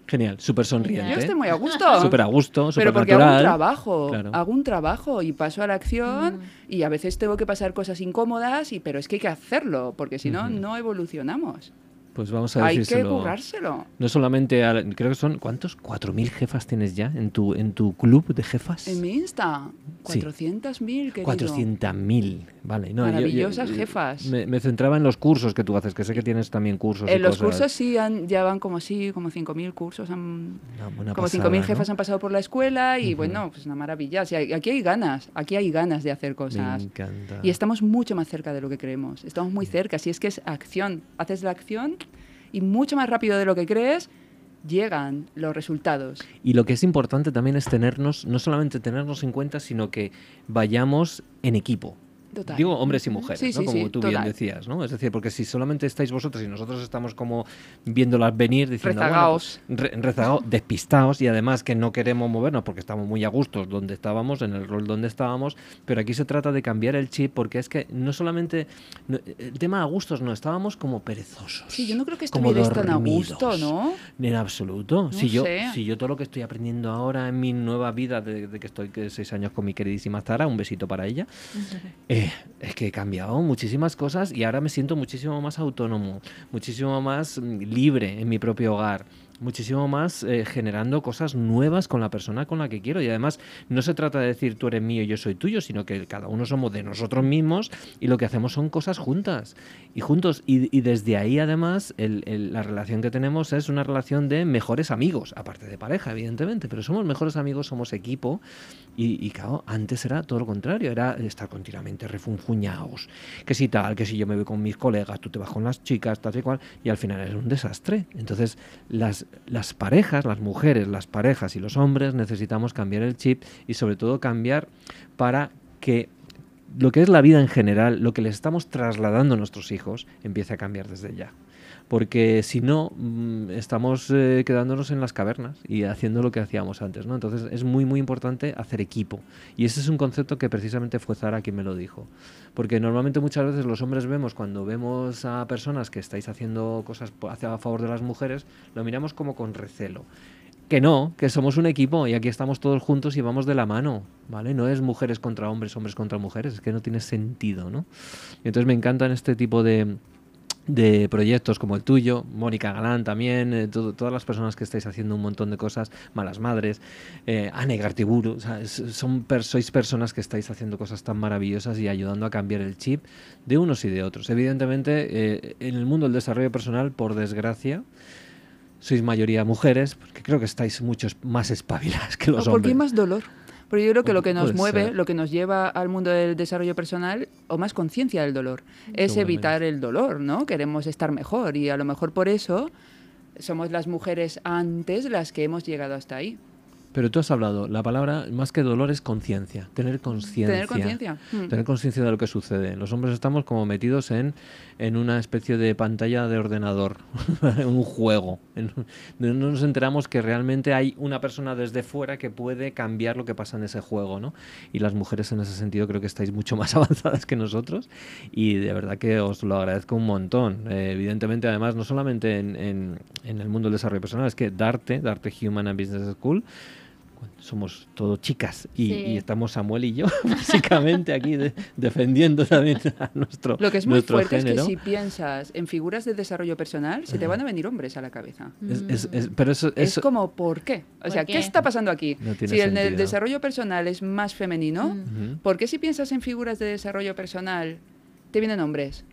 Genial, súper sonriente. Yo estoy muy a gusto. Súper a gusto, súper Pero porque hago un trabajo, Claro. hago un trabajo y paso a la acción y a veces tengo que pasar cosas incómodas, y, pero es que hay que hacerlo, porque si no, no evolucionamos. Pues vamos a Hay que currárselo. No solamente, a- creo que son, ¿cuántos? ¿4.000 jefas tienes ya en tu, en tu club de jefas? En mi Insta, Sí. 400.000, querido. 400.000. vale. No, yo- yo- Maravillosas yo jefas. Me, me centraba en los cursos que tú haces, que sé que tienes también cursos. y En los cosas. cursos sí han, ya van como sí, como 5.000 cursos. Han, Una como pasada, 5.000 ¿no? jefas han pasado por la escuela y bueno, pues una maravilla. O sea, aquí hay ganas, aquí hay ganas de hacer Me cosas. encanta. Y estamos mucho más cerca de lo que creemos. Estamos muy cerca. Si es que es acción, haces la acción y mucho más rápido de lo que crees llegan los resultados. Y lo que es importante también es tenernos, no solamente tenernos en cuenta, sino que vayamos en equipo. Total. Digo hombres y mujeres, Sí, ¿no? sí, como sí, tú bien decías, ¿no? Es decir, porque si solamente estáis vosotros y nosotros estamos como viéndolas venir, diciendo, bueno, Rezagaos. pues, re- rezagaos, despistados y además que no queremos movernos porque estamos muy a gusto donde estábamos, en el rol donde estábamos, pero aquí se trata de cambiar el chip porque es que no solamente, no- el tema a gustos no, estábamos como perezosos. Sí, yo no creo que como estuvierais tan a gusto, ¿no? En absoluto. No si, yo, si yo todo lo que estoy aprendiendo ahora en mi nueva vida, de, de que estoy que seis años con mi queridísima Zara, un besito para ella, eh, es que he cambiado muchísimas cosas y ahora me siento muchísimo más autónomo, muchísimo más mm, libre en mi propio hogar. Muchísimo más eh, generando cosas nuevas con la persona con la que quiero. Y además, no se trata de decir tú eres mío y yo soy tuyo, sino que cada uno somos de nosotros mismos y lo que hacemos son cosas juntas y juntos. Y, desde ahí, además, el- el- la relación que tenemos es una relación de mejores amigos, aparte de pareja, evidentemente, pero somos mejores amigos, somos equipo. Y, y claro, antes era todo lo contrario, era estar continuamente refunfuñados. Que si tal, que si yo me voy con mis colegas, tú te vas con las chicas, tal y cual, y al final es un desastre. Entonces, las, las parejas, las mujeres, las parejas y los hombres necesitamos cambiar el chip y sobre todo cambiar para que lo que es la vida en general, lo que les estamos trasladando a nuestros hijos, empiece a cambiar desde ya. Porque si no, mm, estamos eh, quedándonos en las cavernas y haciendo lo que hacíamos antes, ¿no? Entonces es muy, muy importante hacer equipo. Y ese es un concepto que precisamente fue Zara quien me lo dijo. Porque normalmente muchas veces los hombres vemos, cuando vemos a personas que estáis haciendo cosas hacia- a favor de las mujeres, lo miramos como con recelo. Que no, que somos un equipo y aquí estamos todos juntos y vamos de la mano, ¿vale? No es mujeres contra hombres, hombres contra mujeres, es que no tiene sentido, ¿no? Y entonces me encantan este tipo de, de proyectos como el tuyo, Mónica Galán también, eh, todo- todas las personas que estáis haciendo un montón de cosas, Malas Madres, eh, Ane Gartiburu, o sea, son sois personas que estáis haciendo cosas tan maravillosas y ayudando a cambiar el chip de unos y de otros. Evidentemente, eh, en el mundo del desarrollo personal, por desgracia, sois mayoría mujeres, porque creo que estáis muchos más espabiladas que los O porque hay hombres. más dolor. Porque yo creo que lo que nos mueve, ser. lo que nos lleva al mundo del desarrollo personal, o más conciencia del dolor, es evitar el dolor, ¿no? Queremos estar mejor y a lo mejor por eso somos las mujeres antes las que hemos llegado hasta ahí. Pero tú has hablado, la palabra más que dolor es conciencia, tener conciencia. Tener conciencia. Mm. Tener conciencia de lo que sucede. Los hombres estamos como metidos en, en una especie de pantalla de ordenador, en un juego. No nos enteramos que realmente hay una persona desde fuera que puede cambiar lo que pasa en ese juego, ¿no? Y las mujeres en ese sentido creo que estáis mucho más avanzadas que nosotros y de verdad que os lo agradezco un montón. Eh, evidentemente, además, no solamente en, en- en el mundo del desarrollo personal, es que Darte, Darte Human and Business School, somos todo chicas y, Sí. y estamos Samuel y yo básicamente aquí de- defendiendo también a nuestro Lo que es muy fuerte género. es que si piensas en figuras de desarrollo personal, se te van a venir hombres a la cabeza. Es- es- es- pero eso, Es eso- como, ¿por qué? O ¿Por sea, qué? ¿qué está pasando aquí? No tiene si en el desarrollo personal es más femenino. ¿por qué si piensas en figuras de desarrollo personal te vienen hombres?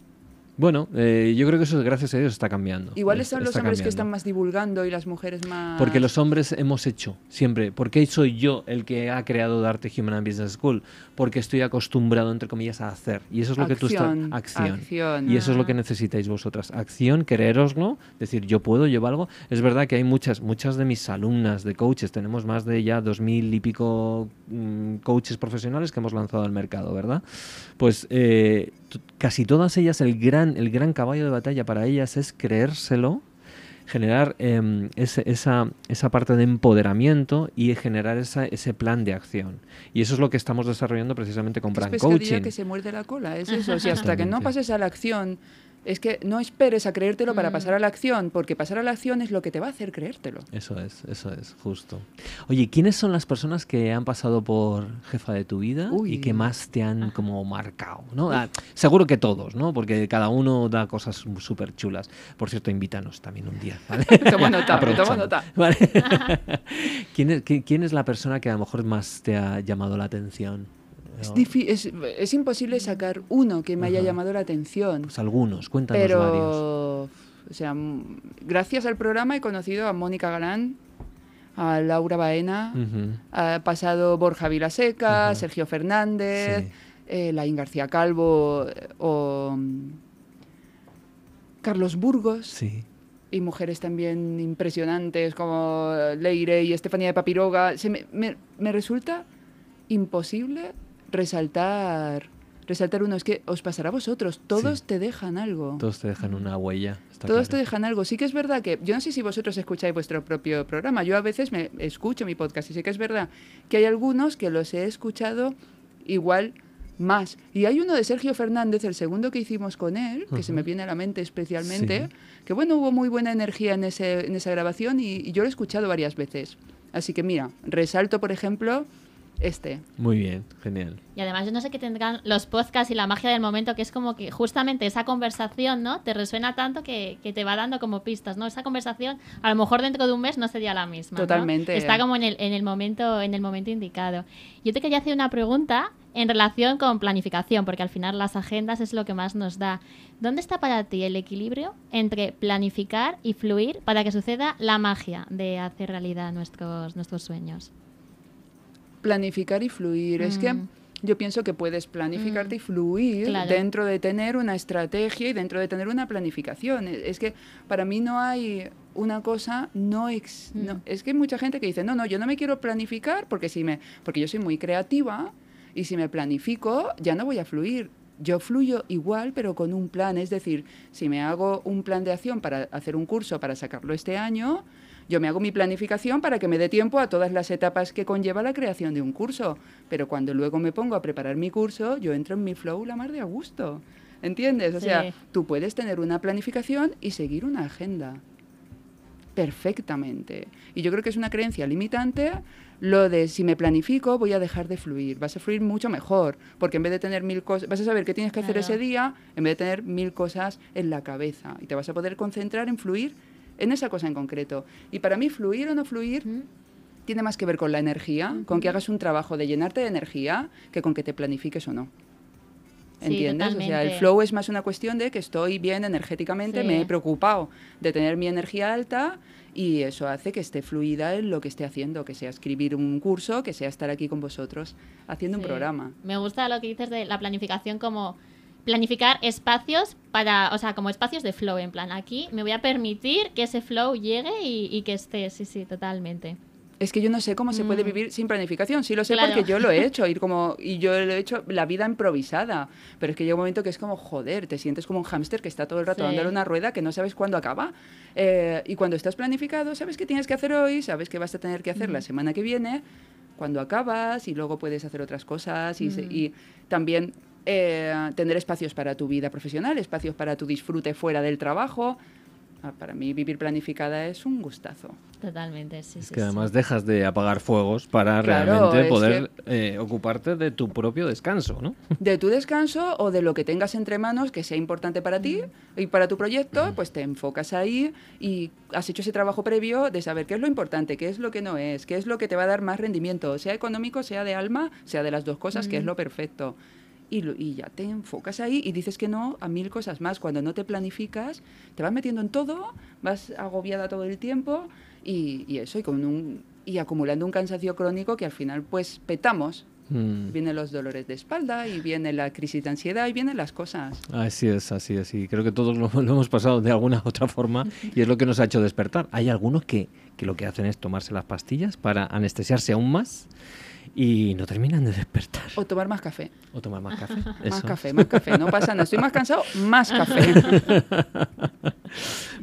Bueno, eh, yo creo que eso gracias a Dios está cambiando. Iguales Está- son los hombres que están más divulgando y las mujeres más... Porque los hombres hemos hecho siempre. ¿Por qué soy yo el que ha creado Darte Human and Business School? Porque estoy acostumbrado, entre comillas, a hacer. Y eso es lo que tú estás. Acción, Acción. acción. Y eso es lo que necesitáis vosotras. Acción, quereroslo, decir yo puedo, yo valgo. Es verdad que hay muchas, muchas de mis alumnas de coaches, tenemos más de ya dos mil y pico mm, coaches profesionales que hemos lanzado al mercado, ¿verdad? Pues eh, casi todas ellas, el gran, el gran caballo de batalla para ellas es creérselo generar em, ese- esa, esa parte de empoderamiento y generar esa- ese plan de acción. Y eso es lo que estamos desarrollando precisamente con Brand Coaching. que se muerde la cola, es eso. Si hasta que no pases a la acción, es que no esperes a creértelo para Mm. pasar a la acción, porque pasar a la acción es lo que te va a hacer creértelo. Eso es, eso es, justo. Oye, ¿quiénes son las personas que han pasado por jefa de tu vida Uy. y que más te han como marcado? ¿no? Ah, seguro que todos, ¿no? Porque cada uno da cosas súper chulas. Por cierto, invítanos también un día, ¿vale? Toma nota, toma nota. Vale. ¿Quién, es, qui- quién es la persona que a lo mejor más te ha llamado la atención Es, es, es imposible sacar uno que me haya llamado la atención. Pues algunos, cuéntanos pero, varios. o sea, gracias al programa he conocido a Mónica Galán, a Laura Baena, Ujú. ha pasado Borja Vilaseca. Sergio Fernández, Sí. eh, Laín García Calvo o mm, Carlos Burgos Sí. y mujeres también impresionantes como Leire y Estefanía de Papiroga. Se me, me- me resulta imposible resaltar resaltar uno. Es que os pasará a vosotros. Todos Sí. te dejan algo. Todos te dejan una huella. Todos te dejan algo. Sí que es verdad que yo no sé si vosotros escucháis vuestro propio programa. Yo a veces me escucho mi podcast y sí que es verdad que hay algunos que los he escuchado igual más. Y hay uno de Sergio Fernández, el segundo que hicimos con él, que se me viene a la mente especialmente, Sí. que bueno, hubo muy buena energía en, ese, en esa grabación y, y yo lo he escuchado varias veces. Así que mira, resalto, por ejemplo, este. Muy bien, genial. Y además yo no sé qué tendrán los podcasts y la magia del momento, que es como que justamente esa conversación, ¿no? Te resuena tanto que, que te va dando como pistas, ¿no? Esa conversación a lo mejor dentro de un mes no sería la misma. ¿no? Totalmente. Está como en el, en el momento, en el momento indicado. Yo te quería hacer una pregunta en relación con planificación, porque al final las agendas es lo que más nos da. ¿Dónde está para ti el equilibrio entre planificar y fluir para que suceda la magia de hacer realidad nuestros, nuestros sueños? Planificar y fluir. Es que Mm. yo pienso que puedes planificarte y fluir Claro. dentro de tener una estrategia y dentro de tener una planificación. E- Es que para mí no hay una cosa no, ex- Mm. no- es que hay mucha gente que dice, "No, no, yo no me quiero planificar porque si me porque yo soy muy creativa y si me planifico ya no voy a fluir." Yo fluyo igual, pero con un plan. Es decir, si me hago un plan de acción para hacer un curso para sacarlo este año, yo me hago mi planificación para que me dé tiempo a todas las etapas que conlleva la creación de un curso. Pero cuando luego me pongo a preparar mi curso, yo entro en mi flow la mar de a gusto. ¿Entiendes? O Sí. sea, tú puedes tener una planificación y seguir una agenda. Perfectamente. Y yo creo que es una creencia limitante lo de si me planifico voy a dejar de fluir. Vas a fluir mucho mejor, porque en vez de tener mil cosas, vas a saber qué tienes que hacer ese día en vez de tener mil cosas en la cabeza. Y te vas a poder concentrar en fluir en esa cosa en concreto. Y para mí fluir o no fluir ¿Mm? tiene más que ver con la energía, con que hagas un trabajo de llenarte de energía, que con que te planifiques o no. Sí, ¿Entiendes? O sea, el flow es más una cuestión de que estoy bien energéticamente, Sí. me he preocupado de tener mi energía alta y eso hace que esté fluida en lo que esté haciendo, que sea escribir un curso, que sea estar aquí con vosotros haciendo un programa. Me gusta lo que dices de la planificación como planificar espacios para, o sea, como espacios de flow, en plan, aquí me voy a permitir que ese flow llegue y, y que esté, sí, sí, totalmente. Es que yo no sé cómo se puede Mm. vivir sin planificación. Sí lo sé Claro. porque yo lo he hecho. Ir como, y yo lo he hecho la vida improvisada. Pero es que llega un momento que es como, joder, te sientes como un hámster que está todo el rato Sí. dándole una rueda que no sabes cuándo acaba. Eh, y cuando estás planificado, sabes qué tienes que hacer hoy, sabes qué vas a tener que hacer la semana que viene, cuando acabas y luego puedes hacer otras cosas. Y, se- Mm. y también eh, tener espacios para tu vida profesional, espacios para tu disfrute fuera del trabajo. Ah, Para mí vivir planificada es un gustazo. Totalmente, sí, Es sí. que sí. además dejas de apagar fuegos para Claro, realmente poder eh, ocuparte de tu propio descanso, ¿no? de tu descanso o de lo que tengas entre manos que sea importante para ti y para tu proyecto, pues te enfocas ahí y has hecho ese trabajo previo de saber qué es lo importante, qué es lo que no es, qué es lo que te va a dar más rendimiento, sea económico, sea de alma, sea de las dos cosas, que es lo perfecto. Y, lo- y ya te enfocas ahí y dices que no a mil cosas más. Cuando no te planificas, te vas metiendo en todo, vas agobiada todo el tiempo y, y eso, y, con un, y acumulando un cansancio crónico que al final pues petamos. Mm. Vienen los dolores de espalda y viene la crisis de ansiedad y vienen las cosas. Así es, así es. Y creo que todos lo, lo hemos pasado de alguna u otra forma y es lo que nos ha hecho despertar. Hay algunos que, que lo que hacen es tomarse las pastillas para anestesiarse aún más y no terminan de despertar. O tomar más café. O tomar más café. Más eso. café, más café. No pasa nada. Estoy más cansado, más café.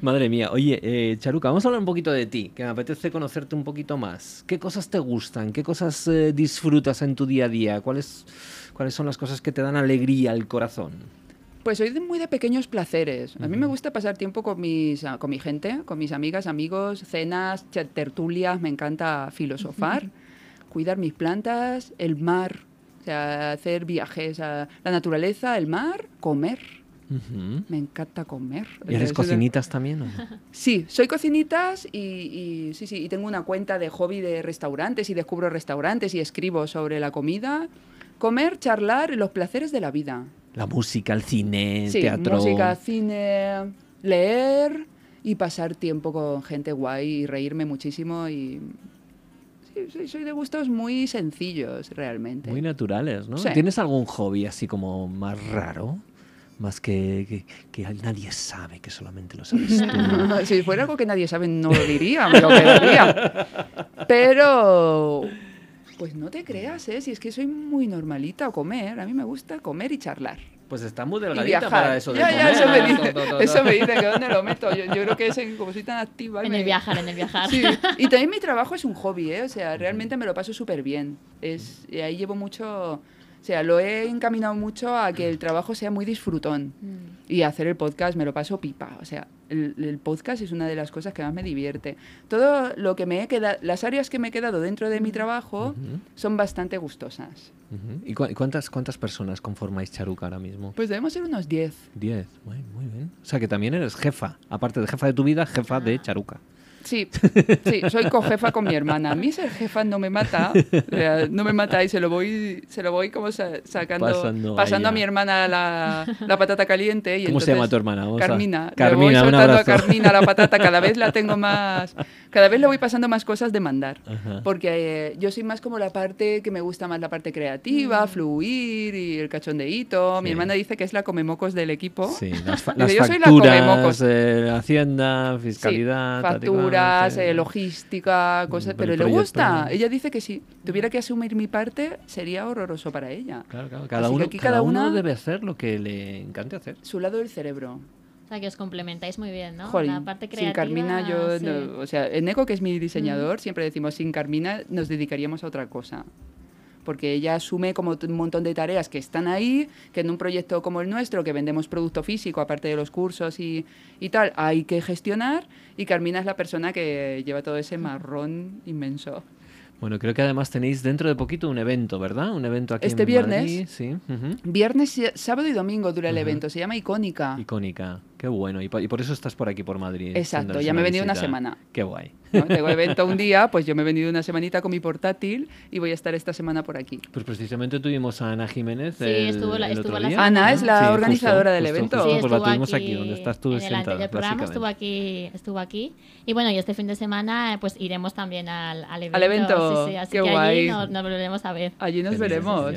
Madre mía. Oye, eh, Charuca, vamos a hablar un poquito de ti, que me apetece conocerte un poquito más. ¿Qué cosas te gustan? ¿Qué cosas eh, disfrutas en tu día a día? ¿Cuáles, ¿Cuáles son las cosas que te dan alegría al corazón? Pues soy de muy de pequeños placeres. A mí me gusta pasar tiempo con, mis, con mi gente, con mis amigas, amigos, cenas, tertulias. Me encanta filosofar, cuidar mis plantas, el mar, o sea, hacer viajes a la naturaleza, el mar, comer. Me encanta comer. ¿Y eres cocinitas también? o? Sí, soy cocinitas y, y sí, sí, y tengo una cuenta de hobby de restaurantes y descubro restaurantes y escribo sobre la comida. Comer, charlar y los placeres de la vida. La música, el cine, Sí, teatro. música, cine, leer y pasar tiempo con gente guay y reírme muchísimo y... Soy, soy de gustos muy sencillos, realmente. Muy naturales, ¿no? Sí. ¿Tienes algún hobby así como más raro? Más que, que, que nadie sabe, que solamente lo sabes tú. si fuera algo que nadie sabe, no lo diría, me lo quedaría. Pero, pues no te creas, ¿eh? Si es que soy muy normalita a comer. A mí me gusta comer y charlar. Pues está muy delgadita para eso de ya, ya, comer. eso me dice. To, to, to, Eso me dice que dónde lo meto. Yo, yo creo que es en- como soy tan activa. En me- el viajar, en el viajar. Sí, y también mi trabajo es un hobby, ¿eh? O sea, realmente me lo paso súper bien. Es, y ahí llevo mucho... O sea, lo he encaminado mucho a que el trabajo sea muy disfrutón. Mm. Y hacer el podcast me lo paso pipa. O sea, el, el podcast es una de las cosas que más me divierte. Todo lo que me he quedado... Las áreas que me he quedado dentro de mi trabajo Ujú, son bastante gustosas. ujú. ¿Y cu- cuántas, cuántas personas conformáis Charuca ahora mismo? Pues debemos ser unos 10. Diez. Muy, muy bien. O sea que también eres jefa. Aparte de jefa de tu vida, jefa de Charuca. Sí, sí, soy cojefa con mi hermana. A mí ser jefa no me mata, no me mata y se lo voy, se lo voy como sa- sacando, Pasando pasando, a mi hermana la, la patata caliente. Y ¿Cómo se llama entonces- tu hermana? Vamos a- Carmina. le Carmina, voy un soltando a. Carmina la patata, cada vez la tengo más, cada vez le voy pasando más cosas de mandar. Ajá. Porque eh, yo soy más como la parte que me gusta más la parte creativa, fluir y el cachondeíto. Mm. Sí. Mi hermana dice que es la comemocos del equipo. Sí, las, fa- las "Yo soy la facturas, comemocos". eh, Hacienda, fiscalidad, facturas, eh, logística, cosas, Mm, pero le gusta. Ella dice que si tuviera que asumir mi parte sería horroroso para ella. Claro, claro. Cada, Así que uno, aquí cada cada uno una- debe hacer lo que le encante hacer. Su lado del cerebro. O sea, que os complementáis muy bien, ¿no? Jolín, la parte sin creativa. Carmina yo, sí. no- o sea, Eneco que es mi diseñador, siempre decimos sin Carmina nos dedicaríamos a otra cosa. Porque ella asume como un montón de tareas que están ahí, que en un proyecto como el nuestro, que vendemos producto físico, aparte de los cursos y, y tal, hay que gestionar. Y Carmina es la persona que lleva todo ese marrón inmenso. Bueno, creo que además tenéis dentro de poquito un evento, ¿verdad? Un evento aquí Este en viernes. Madrid, sí. ujú. Viernes, y- sábado y domingo dura el Ajá. evento, se llama Icónica. Icónica. Qué bueno. Y, po- y por eso estás por aquí, por Madrid. Exacto, ya me he una venido una visita. semana. Qué guay. ¿no? Tengo evento un día, pues yo me he venido una semanita con mi portátil y voy a estar esta semana por aquí. Pues precisamente tuvimos a Ana Jiménez Sí, el, estuvo la- el estuvo otro la día. semana Ana es la Sí, justo, organizadora del justo, evento. justo, Sí, pues la estuvo tuvimos aquí, donde estás tú en el sentada, anterior programa estuvo aquí, estuvo aquí. Y bueno, y este fin de semana pues iremos también al, al evento. Al evento, Sí, sí, así qué que guay. allí nos, nos volveremos a ver. Allí nos veremos.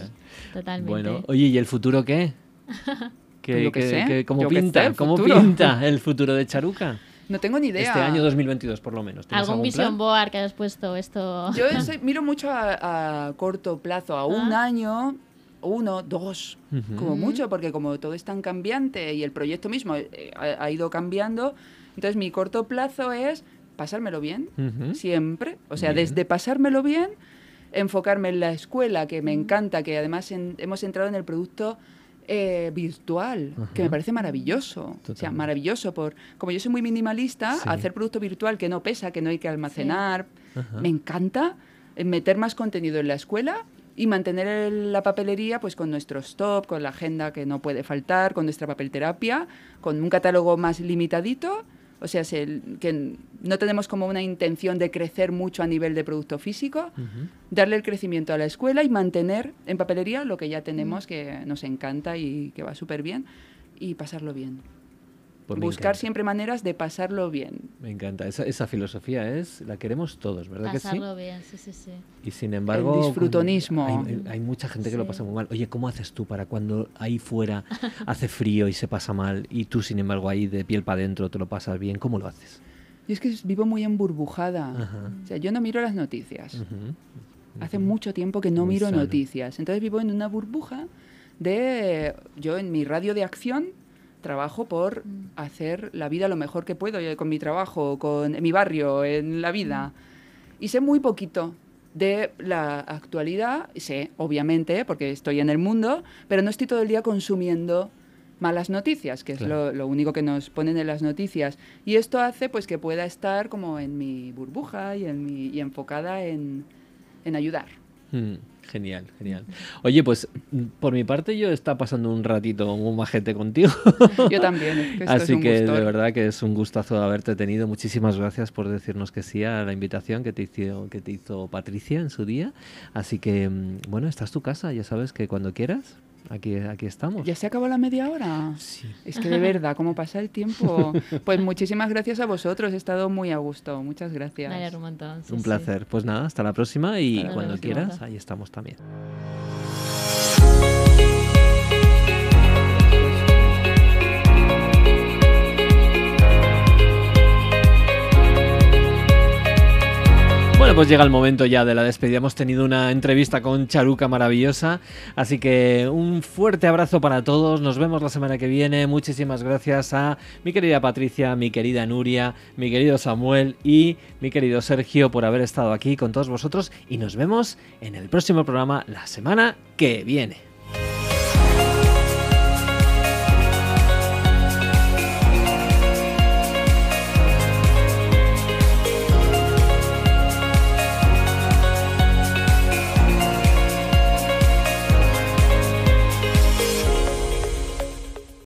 Totalmente. Bueno, oye, ¿y el futuro qué? ¿Qué, Yo qué qué- sé, ¿Cómo yo qué sé, pinta? el ¿Cómo futuro. pinta el futuro de Charuca? No tengo ni idea. Este año 2022, por lo menos. ¿Tienes ¿Algún algún vision plan? board que hayas puesto esto? Yo soy- miro mucho a, a corto plazo, a un Ah. año, uno, dos, como Mm. mucho, porque como todo es tan cambiante y el proyecto mismo eh, ha, ha ido cambiando, entonces mi corto plazo es pasármelo bien, siempre. O sea, Bien. desde pasármelo bien, enfocarme en la escuela, que me encanta, que además en- hemos entrado en el producto eh, virtual, que me parece maravilloso. O sea, maravilloso. por Como yo soy muy minimalista, Sí. hacer producto virtual que no pesa, que no hay que almacenar, me encanta eh, meter más contenido en la escuela y mantener la papelería pues con nuestro stop, con la agenda que no puede faltar, con nuestra papelterapia, con un catálogo más limitadito. O sea, se- que no tenemos como una intención de crecer mucho a nivel de producto físico, darle el crecimiento a la escuela y mantener en papelería lo que ya tenemos, que nos encanta y que va súper bien, y pasarlo bien. Pues Buscar encanta. siempre maneras de pasarlo bien. Me encanta. Esa, esa filosofía es, la queremos todos, ¿verdad Pasarlo bien, sí, sí, sí. que sí? Y sin embargo... disfrutonismo. Hay, hay mucha gente que lo Sí. pasa muy mal. Oye, ¿cómo haces tú para cuando ahí fuera hace frío y se pasa mal y tú, sin embargo, ahí de piel para adentro te lo pasas bien? ¿Cómo lo haces? Y es que vivo muy emburbujada. Ajá. O sea, yo no miro las noticias. Ujú. Hace mucho tiempo que no Muy miro sano. noticias. Entonces vivo en una burbuja de... Yo en mi radio de acción trabajo por Mm. hacer la vida lo mejor que puedo con mi trabajo, con en mi barrio, en la vida. Mm. Y sé muy poquito de la actualidad, sé, obviamente, porque estoy en el mundo, pero no estoy todo el día consumiendo malas noticias, que es Claro. lo, lo único que nos ponen en las noticias. Y esto hace pues que pueda estar como en mi burbuja y, en mi, y enfocada en, en ayudar. Mm, Genial, genial. Oye, pues por mi parte yo está pasando un ratito muy majete contigo. Yo también. es que esto es Así un que de verdad que es un gustazo haberte tenido. Muchísimas gracias por decirnos que sí a la invitación que te hizo, que te hizo Patricia en su día. Así que, mm, bueno, esta es tu casa, ya sabes que cuando quieras, aquí, aquí estamos. ¿Ya se acabó la media hora? Sí. Es que de verdad, ¿cómo pasa el tiempo? Pues muchísimas gracias a vosotros, he estado muy a gusto. Muchas gracias. Alegro un montón. sí, Un sí. placer. Pues nada, hasta la próxima y Hasta cuando quieras, ahí estamos también. Pues llega el momento ya de la despedida. Hemos tenido una entrevista con Charuca maravillosa. Así que un fuerte abrazo para todos. Nos vemos la semana que viene. Muchísimas gracias a mi querida Patricia, mi querida Nuria, mi querido Samuel y mi querido Sergio por haber estado aquí con todos vosotros. Y nos vemos en el próximo programa la semana que viene.